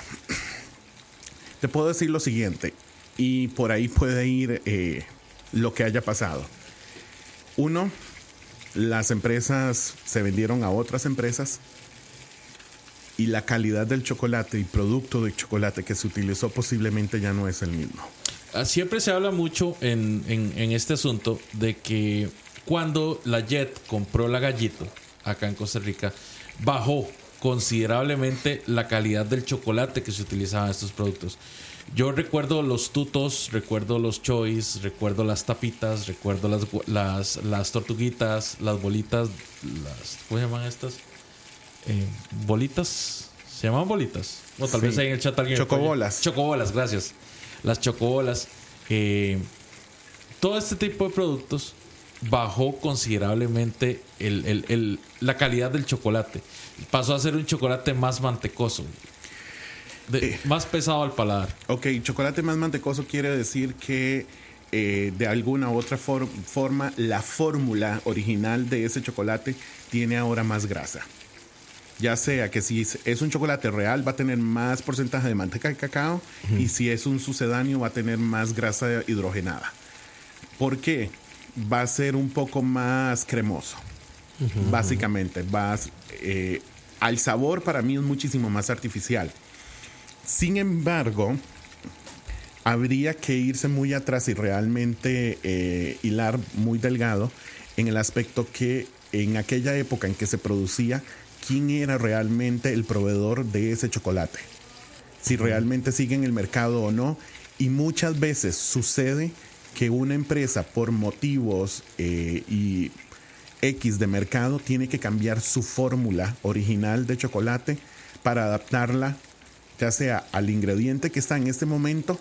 te puedo decir lo siguiente, y por ahí puede ir eh, lo que haya pasado. Uno, las empresas se vendieron a otras empresas y la calidad del chocolate y producto de chocolate que se utilizó posiblemente ya no es el mismo. Ah, Siempre se habla mucho en, en- en este asunto de que cuando la Jet compró la gallito acá en Costa Rica, bajó considerablemente la calidad del chocolate que se utilizaba en estos productos. Yo recuerdo los tutos, recuerdo los choice, recuerdo las tapitas, recuerdo las, las, las tortuguitas, las bolitas, las, ¿cómo se llaman estas? Eh, bolitas, ¿Se llaman bolitas? O tal Sí. vez ahí en el chat alguien. Chocobolas. Chocobolas, gracias. Las chocobolas. eh, todo este tipo de productos bajó considerablemente el- el- el- la calidad del chocolate. Pasó a ser un chocolate más mantecoso. De- más pesado al paladar. Ok, chocolate más mantecoso quiere decir que eh, de alguna u otra for- forma la fórmula original de ese chocolate tiene ahora más grasa. Ya sea que si es- un chocolate real va a tener más porcentaje de manteca de cacao y si es un sucedáneo va a tener más grasa hidrogenada. ¿Por qué? Va a ser un poco más cremoso. Básicamente, va a- eh, al sabor para mí es muchísimo más artificial. Sin embargo, habría que irse muy atrás y realmente eh, hilar muy delgado en el aspecto que en aquella época en que se producía, quién era realmente el proveedor de ese chocolate. Si realmente sigue en el mercado o no. Y muchas veces sucede que una empresa por motivos eh, y X de mercado tiene que cambiar su fórmula original de chocolate para adaptarla ya sea al ingrediente que está en este momento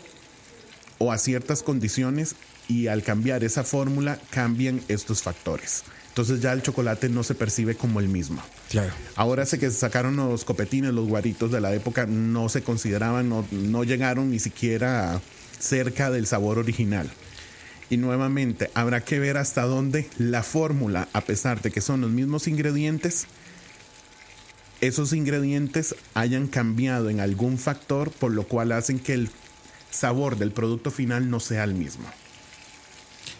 o a ciertas condiciones y al cambiar esa fórmula cambian estos factores. Entonces ya el chocolate no se percibe como el mismo. Claro. Ahora sé que sacaron los copetines, los guaritos de la época, no se consideraban, no, no llegaron ni siquiera cerca del sabor original. Y nuevamente, habrá que ver hasta dónde la fórmula, a pesar de que son los mismos ingredientes, esos ingredientes hayan cambiado en algún factor, por lo cual hacen que el sabor del producto final no sea el mismo.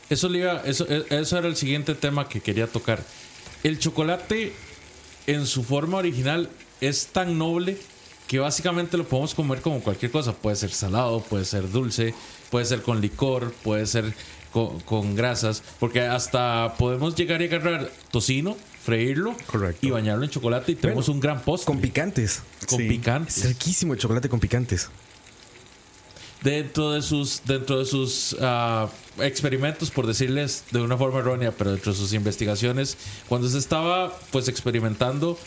E- eso era el siguiente tema que quería tocar. El chocolate en su forma original es tan noble que básicamente lo podemos comer como cualquier cosa. Puede ser salado, puede ser dulce, puede ser con licor, puede ser con, con grasas. Porque hasta podemos llegar y agarrar tocino, freírlo Correcto. y bañarlo en chocolate y tenemos Bueno, un gran postre Con con, picantes. Sí. picantes. Es riquísimo el chocolate con picantes. dentro de sus dentro de sus ah, experimentos por decirles de una forma errónea pero dentro de sus investigaciones cuando se estaba pues experimentando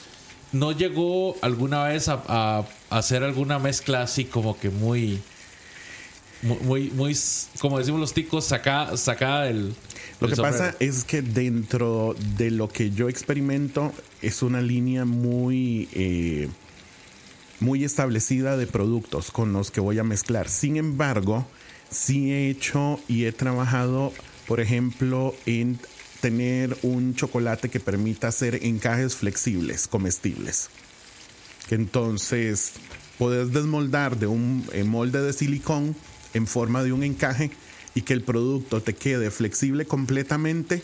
no llegó alguna vez a, a- a hacer alguna mezcla así como que muy muy muy, como decimos los ticos sacada sacada del Lo que pasa es que dentro de lo que yo experimento es una línea muy, eh, muy establecida de productos con los que voy a mezclar. Sin embargo, sí he hecho y he trabajado, por ejemplo, en tener un chocolate que permita hacer encajes flexibles, comestibles. Que entonces puedes desmoldar de un eh, molde de silicón en forma de un encaje y que el producto te quede flexible completamente,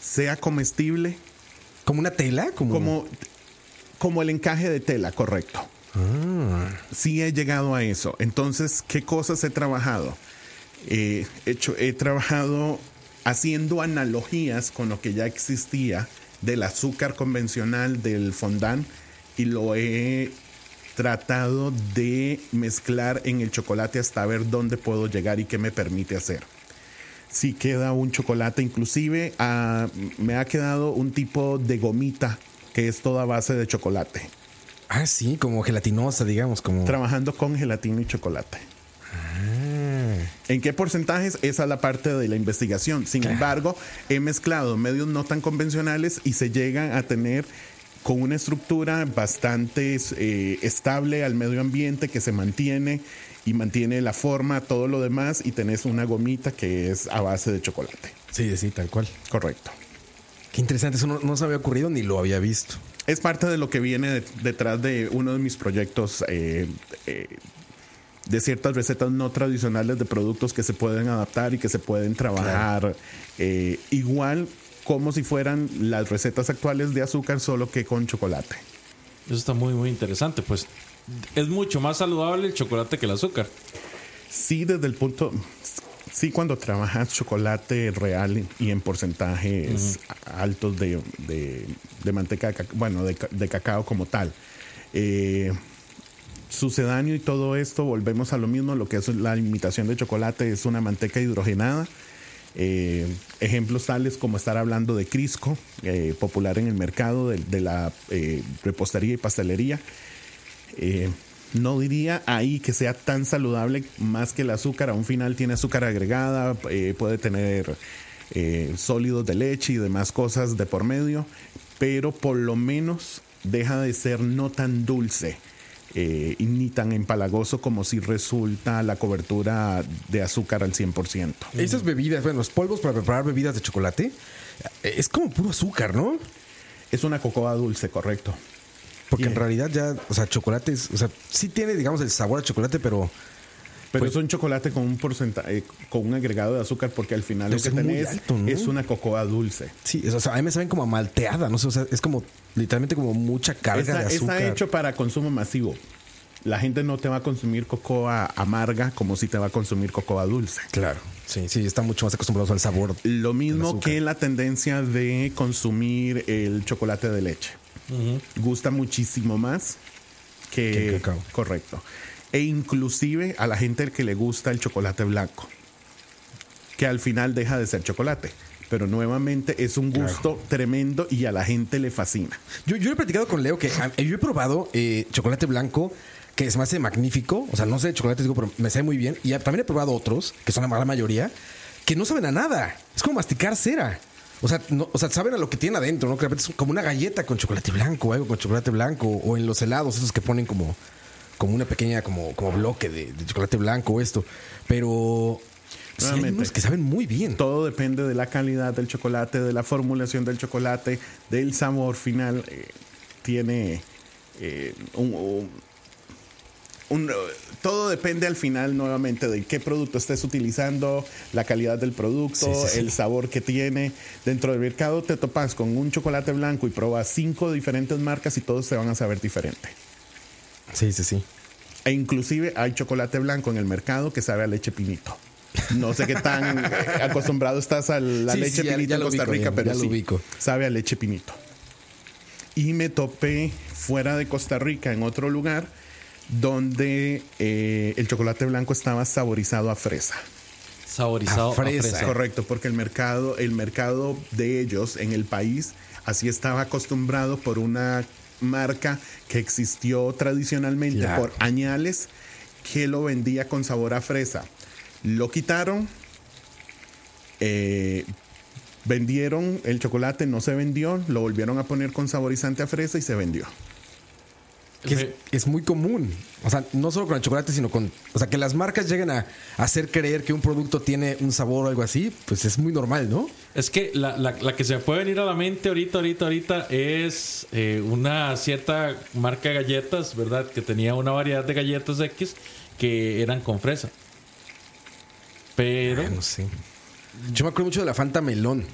sea comestible, ¿Como una tela? Como, como, como el encaje de tela, correcto. Sí he llegado a eso. Entonces, ¿qué cosas he trabajado? Eh, he, hecho, he trabajado haciendo analogías con lo que ya existía del azúcar convencional del fondant y lo he tratado de mezclar en el chocolate hasta ver dónde puedo llegar y qué me permite hacer. Si queda un chocolate, inclusive ah, me ha quedado un tipo de gomita que es toda base de chocolate, Ah, sí, como gelatinosa, digamos, como... trabajando con gelatina y chocolate. ¿En qué porcentajes? Esa es la parte de la investigación. Sin embargo, he mezclado medios no tan convencionales y se llegan a tener con una estructura bastante eh, estable al medio ambiente que se mantiene y mantiene la forma, todo lo demás, y tenés una gomita que es a base de chocolate. Sí, sí, tal cual. Correcto. Qué interesante, eso no, no se había ocurrido ni lo había visto. Es parte de lo que viene de- detrás de uno de mis proyectos eh, eh, de ciertas recetas no tradicionales de productos que se pueden adaptar y que se pueden trabajar eh, igual como si fueran las recetas actuales de azúcar, solo que con chocolate. eso está muy muy interesante pues es mucho más saludable el chocolate que el azúcar Sí, desde el punto, sí cuando trabajas chocolate real y en porcentajes altos de, de- de manteca, bueno, de, de cacao como tal. Eh, sucedáneo y todo esto, volvemos a lo mismo, lo que es la imitación de chocolate es una manteca hidrogenada. Eh, ejemplos tales como estar hablando de Crisco, eh, popular en el mercado de, la eh, repostería y pastelería. No diría ahí que sea tan saludable más que el azúcar. A un final tiene azúcar agregada, puede tener sólidos de leche y demás cosas de por medio, pero por lo menos deja de ser no tan dulce. Y ni tan empalagoso como si resulta la cobertura de azúcar al 100%. Esas bebidas, bueno, los polvos para preparar bebidas de chocolate, es como puro azúcar, ¿no? Es una cocoa dulce, correcto. Porque en realidad ya, o sea, chocolate es, o sea, sí tiene, digamos, el sabor a chocolate, pero Pero Pues- es un chocolate con un porcentaje, con un agregado de azúcar, porque al final lo que tenés alto, ¿no? es una cocoa dulce. sí, o sea, a mí me saben como a malteada, no sé, o sea, es como literalmente como mucha carga Está, de azúcar. está hecho para consumo masivo. La gente no te va a consumir cocoa amarga como si te va a consumir cocoa dulce. Claro, sí, sí, están mucho más acostumbrados al sabor. Lo mismo que la tendencia de consumir el chocolate de leche. Gusta muchísimo más que, Que el cacao. Correcto. E inclusive a la gente que le gusta el chocolate blanco, que al final deja de ser chocolate. Pero nuevamente es un gusto tremendo y a la gente le fascina. Yo, yo he platicado con Leo que yo he probado eh, chocolate blanco que se me hace magnífico. O sea, no sé de chocolate, digo, pero me sabe muy bien. Y también he probado otros, que son la mala mayoría, que no saben a nada. Es como masticar cera. O sea, no, o sea, saben a lo que tiene adentro, ¿no? Que de repente es como una galleta con chocolate blanco, o algo con chocolate blanco, o en los helados, esos que ponen como, como una pequeña, como, como bloque de, de chocolate blanco esto. Pero sí hay unos que saben muy bien. Todo depende de la calidad del chocolate, de la formulación del chocolate, del sabor final. eh, tiene eh, un, un- un, todo depende al final nuevamente de qué producto estés utilizando, la calidad del producto, Sí, sí, sí. el sabor que tiene. Dentro del mercado te topas con un chocolate blanco y probas cinco diferentes marcas y todos te van a saber diferente. Sí, sí, sí. E inclusive hay chocolate blanco en el mercado que sabe a leche pinito. No sé qué tan eh, acostumbrado estás a la Sí, leche sí, pinito ya en Costa ubico Rica, bien, pero ya lo sí, ubico. sabe a leche pinito. Y me topé fuera de Costa Rica en otro lugar donde eh, el chocolate blanco estaba saborizado a fresa. Saborizado A a fresa. fresa. Correcto, porque el mercado, el mercado de ellos en el país así estaba acostumbrado por una marca que existió tradicionalmente Claro. por añales que lo vendía con sabor a fresa. Lo quitaron, eh, vendieron el chocolate, no se vendió, lo volvieron a poner con saborizante a fresa y se vendió. Que es, muy común. O sea, no solo con el chocolate, sino con. O sea, que las marcas lleguen a hacer creer que un producto tiene un sabor o algo así, pues es muy normal, ¿no? Es que la, la- la que se me puede venir a la mente ahorita, ahorita, ahorita es eh, una cierta marca de galletas, ¿verdad? Que tenía una variedad de galletas X que eran con fresa. Pero Ah, no sé. Yo me acuerdo mucho de la Fanta Melón.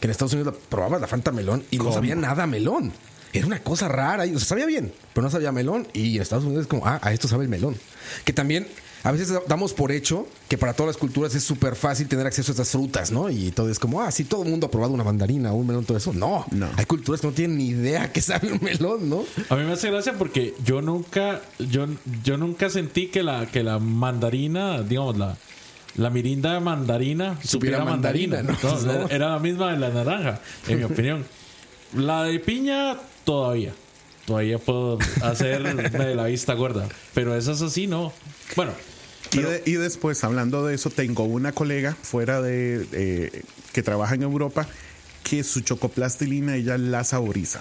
Que en Estados Unidos la- probabas la Fanta Melón y no sabía nada a melón. Era una cosa rara. y, O sea, sabía bien, pero no sabía melón. Y en Estados Unidos es como, ah, a esto sabe el melón. Que también a veces damos por hecho que para todas las culturas es súper fácil tener acceso a estas frutas, ¿no? Y todo es como, ah, sí, todo el mundo ha probado una mandarina o un melón, todo eso. No, No. Hay culturas que no tienen ni idea que sabe un melón, ¿no? a mí me hace gracia porque yo nunca, yo, yo nunca sentí que la, que la mandarina, digamos, la, la mirinda de mandarina supiera mandarina. mandarina, ¿no? No, Era la misma de la naranja, en mi opinión. La de piña, todavía. Todavía puedo hacerme de la vista gorda. Pero esas así, no. Bueno, Y, de- y después, hablando de eso, tengo una colega fuera de eh, que trabaja en Europa que su chocoplastilina ella la saboriza.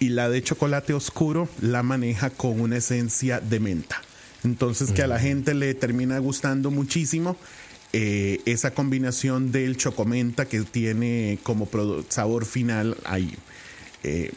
Y la de chocolate oscuro la maneja con una esencia de menta. Entonces que a la gente le termina gustando muchísimo eh, esa combinación del chocomenta que tiene como sabor final ahí. Eh,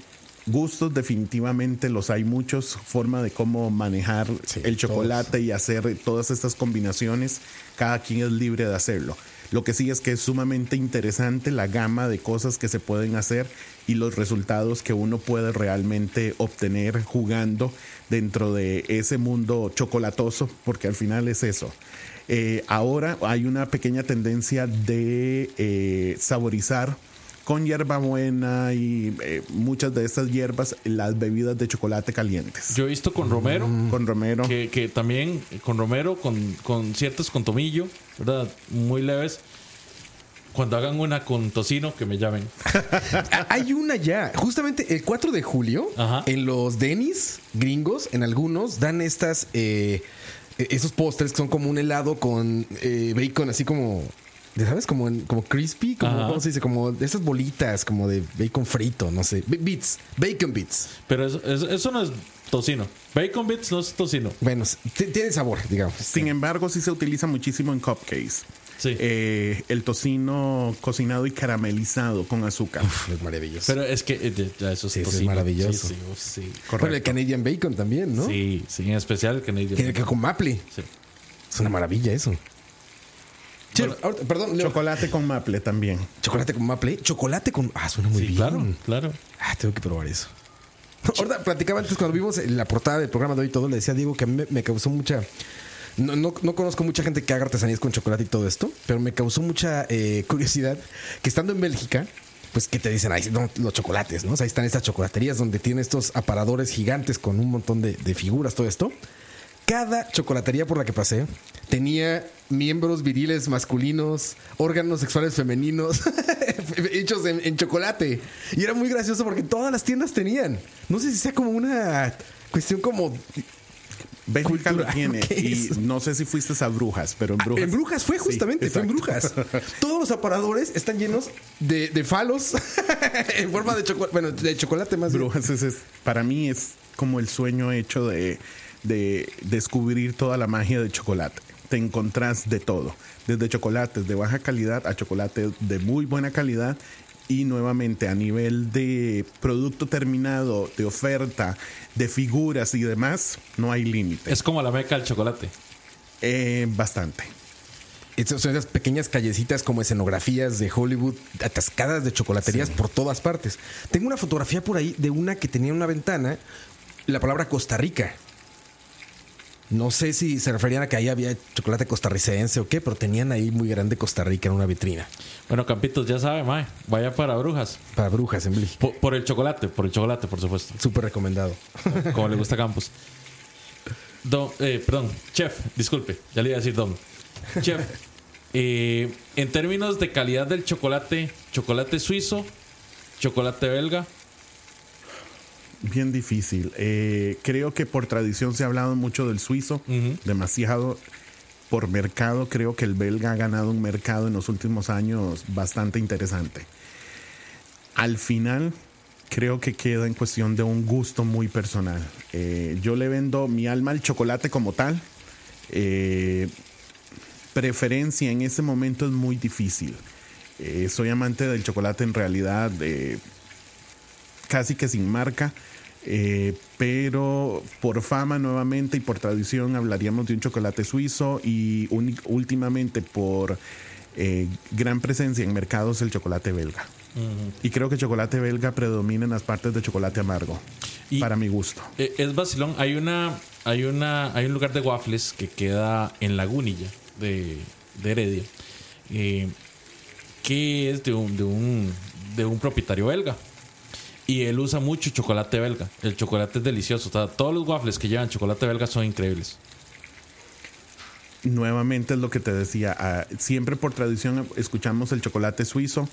gustos definitivamente los hay muchos, forma de cómo manejar Sí, el chocolate y hacer todas estas combinaciones, cada quien es libre de hacerlo. Lo que sí es que es sumamente interesante la gama de cosas que se pueden hacer y los resultados que uno puede realmente obtener jugando dentro de ese mundo chocolatoso, porque al final es eso. Eh, ahora hay una pequeña tendencia de eh, saborizar con hierbabuena y eh, muchas de estas hierbas las bebidas de chocolate calientes. yo he visto con Romero. con romero. que, que también con romero, con, con ciertos con tomillo, ¿verdad? Muy leves. Cuando hagan una con tocino, que me llamen. Ah, Hay una ya. Justamente el 4 de julio, Ajá. en los Denis gringos, en algunos, dan estas. eh, eh, esos postres que son como un helado con eh, bacon, así como. ¿Sabes? Como, en- como crispy, como, Ajá. ¿cómo se dice? Como de esas bolitas, como de bacon frito, no sé. Bi- Bits, bacon bits. Pero eso, eso- eso no es tocino. Bacon bits no es tocino. Bueno, tiene sabor, digamos. Sin embargo, sí se utiliza muchísimo en cupcakes. Sí. Eh, el tocino cocinado y caramelizado con azúcar. Es maravilloso. Pero es que eh, ya eso es Sí, eso es maravilloso. Sí, sí, oh, sí. Bueno, el Canadian bacon también, ¿no? Sí, sí, en especial el Canadian. Que, que con maple. Sí. Es una maravilla eso. Ahorita- perdón. Chocolate con maple también. Chocolate con maple. Chocolate con. Ah, suena muy Sí, bien. claro, claro. Ah, tengo que probar eso. Ahorita platicaba antes cuando vimos en la portada del programa de hoy y todo, le decía a Diego que a mí me, me causó mucha. No, no, no conozco mucha gente que haga artesanías con chocolate y todo esto, pero me causó mucha eh, curiosidad que estando en Bélgica, pues que te dicen ahí no, los chocolates, ¿no? O sea, ahí están estas chocolaterías donde tienen estos aparadores gigantes con un montón de, de figuras, todo esto. Cada chocolatería por la que pasé tenía miembros viriles masculinos, órganos sexuales femeninos hechos en, en chocolate. Y era muy gracioso porque todas las tiendas tenían. No sé si sea como una cuestión como... Bélgica lo tiene. ¿Qué Y no sé si fuiste a Brujas, pero en Brujas. En Brujas fue Sí, justamente, fue en. Brujas. Todos los aparadores están llenos de, de falos en forma de chocolate. Bueno, de chocolate más bien. Brujas es, es- para mí es como el sueño hecho de, de descubrir toda la magia del chocolate. Te encontrás de todo, desde chocolates de baja calidad a chocolates de muy buena calidad y nuevamente a nivel de producto terminado, de oferta, de figuras y demás, no hay límite. Es como la meca del chocolate. Eh, bastante. Estas son esas pequeñas callecitas como escenografías de Hollywood atascadas de chocolaterías por todas partes. Tengo una fotografía por ahí de una que tenía una ventana, la palabra Costa Rica. No sé si se referían a que ahí había chocolate costarricense o qué, pero tenían ahí muy grande Costa Rica en una vitrina. Bueno, Campitos, ya sabe, mae. Vaya para Brujas. Para brujas en Bélgica. Por, por el chocolate, por el chocolate, por supuesto. Súper recomendado. Como le gusta a Campos. Don, eh, perdón, chef, disculpe, ya le iba a decir don. Chef, eh, en términos de calidad del chocolate, chocolate suizo, chocolate belga, Bien difícil. Eh, creo que por tradición se ha hablado mucho del suizo, demasiado. Por mercado, creo que el belga ha ganado un mercado en los últimos años bastante interesante. Al final, creo que queda en cuestión de un gusto muy personal. Eh, yo le vendo mi alma al chocolate como tal. Eh, preferencia en ese momento es muy difícil. Eh, soy amante del chocolate en realidad. casi que sin marca, eh, pero por fama nuevamente y por tradición hablaríamos de un chocolate suizo y uni- últimamente por eh, gran presencia en mercados el chocolate belga. Y creo que chocolate belga predomina en las partes de chocolate amargo, Y- para mi gusto. eh, es vacilón. Hay una, hay una, hay un lugar de waffles que queda en Lagunilla de, de Heredia, eh, que es de un, de un, de un propietario belga. Y él usa mucho chocolate belga. El chocolate es delicioso. O sea, todos los waffles que llevan chocolate belga son increíbles. Nuevamente es lo que te decía, ah, siempre por tradición escuchamos el chocolate suizo,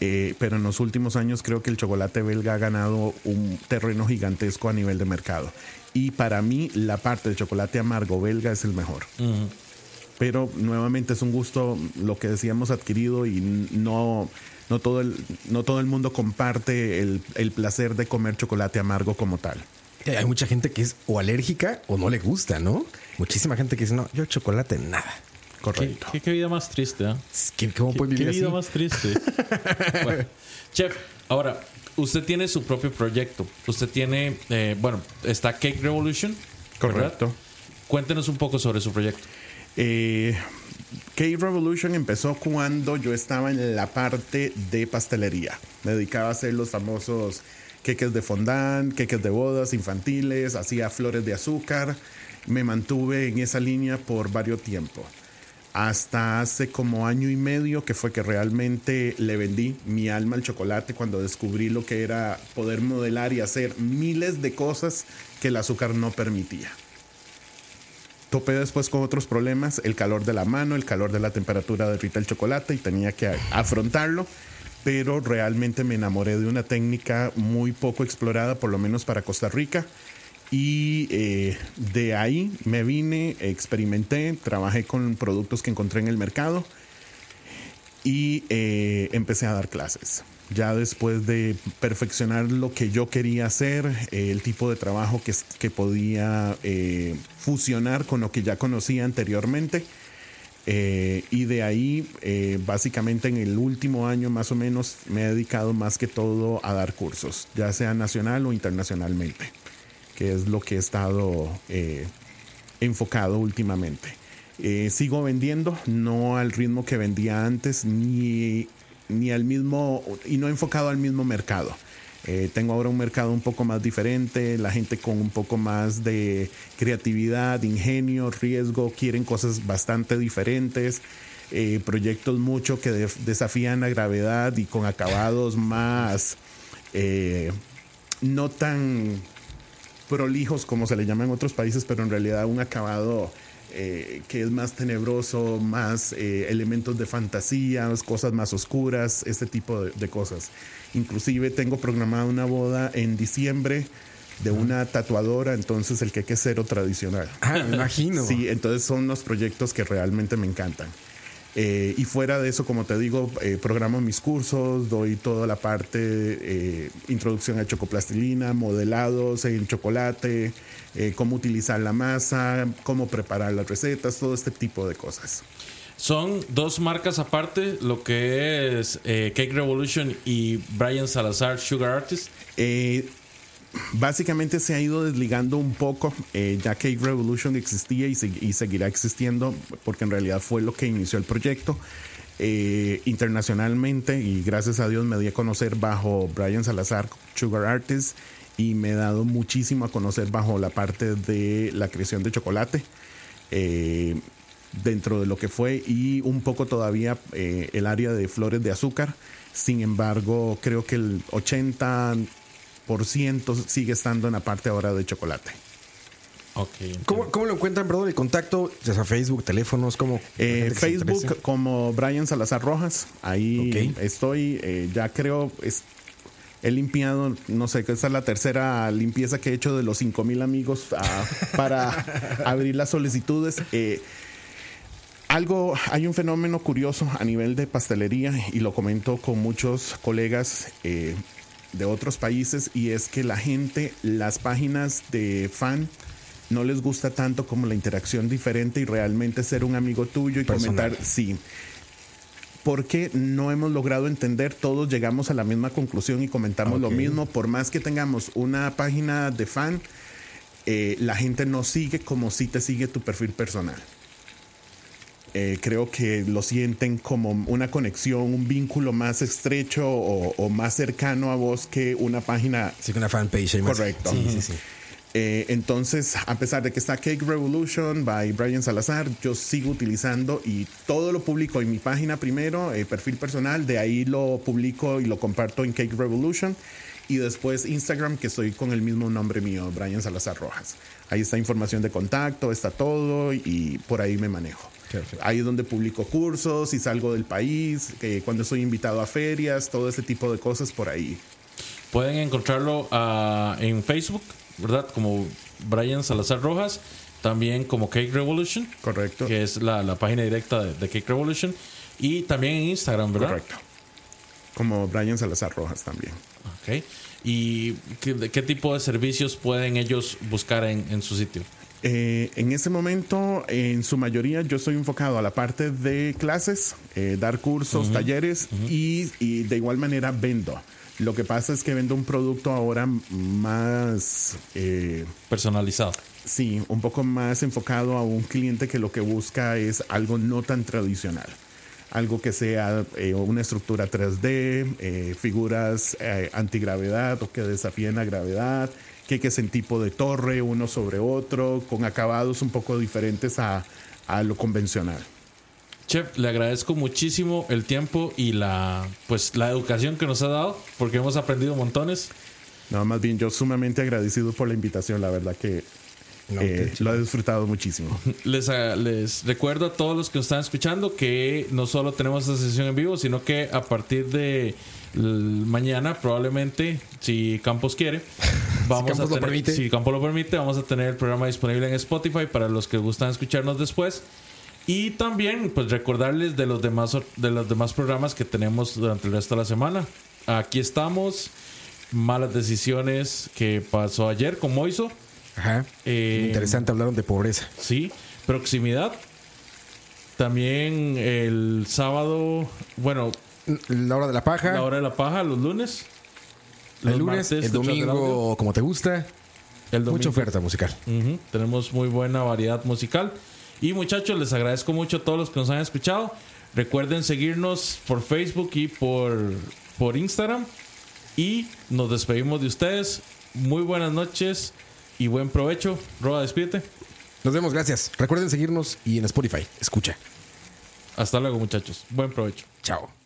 eh, pero en los últimos años creo que el chocolate belga ha ganado un terreno gigantesco a nivel de mercado. Y para mí la parte de chocolate amargo belga es el mejor. Pero nuevamente es un gusto, lo que decíamos, adquirido y no, no, todo, el, no todo el mundo comparte el, el placer de comer chocolate amargo como tal. Hay mucha gente que es o alérgica o no le gusta, ¿no? Muchísima gente que dice, no, yo chocolate nada. ¿Qué, Correcto. qué- qué vida más triste, ¿ah? Que, ¿Cómo ¿Qué, puede qué vivir vida así? más triste. Bueno, chef, ahora, usted tiene su propio proyecto. Usted tiene, eh, bueno, está Cake Revolution. ¿verdad? Correcto. Cuéntenos un poco sobre su proyecto. Eh, Cake Revolution empezó cuando yo estaba en la parte de pastelería. Me dedicaba a hacer los famosos queques de fondant, queques de bodas infantiles, hacía flores de azúcar. Me mantuve en esa línea por varios tiempos. Hasta hace como año y medio que fue que realmente le vendí mi alma al chocolate cuando descubrí lo que era poder modelar y hacer miles de cosas que el azúcar no permitía. Topé después con otros problemas, el calor de la mano, el calor de la temperatura derrita el chocolate y tenía que afrontarlo, pero realmente me enamoré de una técnica muy poco explorada, por lo menos para Costa Rica. Y eh, de ahí me vine, experimenté, trabajé con productos que encontré en el mercado y eh, empecé a dar clases. Ya después de perfeccionar lo que yo quería hacer, eh, el tipo de trabajo que, que podía eh, fusionar con lo que ya conocía anteriormente. y de ahí, básicamente en el último año más o menos, me he dedicado más que todo a dar cursos, ya sea nacional o internacionalmente, que es lo que he estado enfocado últimamente. Eh, sigo vendiendo, no al ritmo que vendía antes, ni, ni al mismo, y no enfocado al mismo mercado. Eh, tengo ahora un mercado un poco más diferente, la gente con un poco más de creatividad, ingenio, riesgo, quieren cosas bastante diferentes, eh, proyectos mucho que desafían la gravedad y con acabados más no tan prolijos como se le llama en otros países, pero en realidad un acabado eh, que es más tenebroso, más eh, elementos de fantasía, cosas más oscuras, este tipo de, cosas. Inclusive tengo programada una boda en diciembre de una tatuadora, entonces el que queque cero tradicional. Ah, me imagino. Sí, entonces son los proyectos que realmente me encantan. Eh, y fuera de eso, como te digo, programo mis cursos, doy toda la parte, introducción a chocoplastilina, modelados en chocolate, eh, cómo utilizar la masa, cómo preparar las recetas, todo este tipo de cosas. Son dos marcas aparte, lo que es eh, Cake Revolution y Brian Salazar Sugar Artist. Eh, básicamente se ha ido desligando un poco, ya Cake Revolution existía y, seguirá existiendo, porque en realidad fue lo que inició el proyecto. internacionalmente y gracias a Dios me di a conocer bajo Brian Salazar Sugar Artist y me he dado muchísimo a conocer bajo la parte de la creación de chocolate. Eh, dentro de lo que fue y un poco todavía eh, el área de flores de azúcar. Sin embargo, creo que el 80% sigue estando en la parte ahora de chocolate. Okay, ¿Cómo, ¿Cómo, lo encuentran, perdón, el contacto? Ya sea Facebook, teléfonos, ¿cómo? Eh, Facebook como Brian Salazar Rojas. Ahí estoy. ya creo, es, he limpiado, no sé, esta es la tercera limpieza que he hecho de los 5 mil amigos ah, para abrir las solicitudes. Eh, algo, hay un fenómeno curioso a nivel de pastelería y lo comento con muchos colegas eh, de otros países y es que la gente, las páginas de fan, no les gusta tanto como la interacción diferente y realmente ser un amigo tuyo y comentar, sí. Porque no hemos logrado entender, todos llegamos a la misma conclusión y comentamos lo mismo, por más que tengamos una página de fan, eh, la gente no sigue como si te sigue tu perfil personal. Eh, creo que lo sienten como una conexión, un vínculo más estrecho o, más cercano a vos que una página. Sí, que una fanpage. Correcto. Sí, sí, sí. Eh, entonces, a pesar de que está Cake Revolution by Brian Salazar, yo sigo utilizando y todo lo publico en mi página primero, eh, perfil personal, de ahí lo publico y lo comparto en Cake Revolution y después Instagram, que estoy con el mismo nombre mío, Brian Salazar Rojas. Ahí está información de contacto, está todo y por ahí me manejo. Ahí es donde publico cursos y salgo del país, cuando estoy invitado a ferias, todo ese tipo de cosas por ahí. Pueden encontrarlo ah, en Facebook ¿verdad? Como Brian Salazar Rojas, también como Cake Revolution. Correcto. Que es la, página directa de, Cake Revolution. Y también en Instagram, ¿verdad? Correcto. Como Brian Salazar Rojas también. Ok. ¿Y qué, qué tipo de servicios pueden ellos buscar en, su sitio? Eh, en ese momento, en su mayoría, yo estoy enfocado a la parte de clases, eh, dar cursos, talleres y, y, de igual manera vendo. Lo que pasa es que vendo un producto ahora más... Eh, Personalizado. Sí, un poco más enfocado a un cliente que lo que busca es algo no tan tradicional. Algo que sea eh, una estructura 3D, eh, figuras antigravedad o que desafíen la gravedad, que, que es en tipo de torre, uno sobre otro, con acabados un poco diferentes a, a lo convencional. Chef, le agradezco muchísimo el tiempo y la pues la educación que nos ha dado, porque hemos aprendido montones. No, más bien yo sumamente agradecido por la invitación, la verdad que No, Eh, lo he disfrutado muchísimo. Les, ah, les recuerdo a todos los que nos están escuchando que no solo tenemos esta sesión en vivo, sino que a partir de mañana, probablemente, si Campos quiere, vamos Campos a lo tener, permite. si Campos lo permite, vamos a tener el programa disponible en Spotify para los que gustan escucharnos después. Y también, pues recordarles de los demás de los demás programas que tenemos durante el resto de la semana. Aquí estamos. Malas decisiones que pasó ayer con Moiso. Ajá. Eh, Interesante, hablaron de pobreza. Sí, proximidad. También el sábado, bueno, La hora de la paja. la hora de la paja, los lunes. Los el lunes, martes, el domingo, como te gusta. el domingo. Mucha oferta musical. Tenemos muy buena variedad musical. Y muchachos, les agradezco mucho a todos los que nos han escuchado. Recuerden seguirnos por Facebook y por, por Instagram. Y nos despedimos de ustedes. Muy buenas noches y buen provecho. Roba, despídete. Nos vemos, gracias. Recuerden seguirnos y en Spotify. Escucha. Hasta luego, muchachos. Buen provecho. Chao.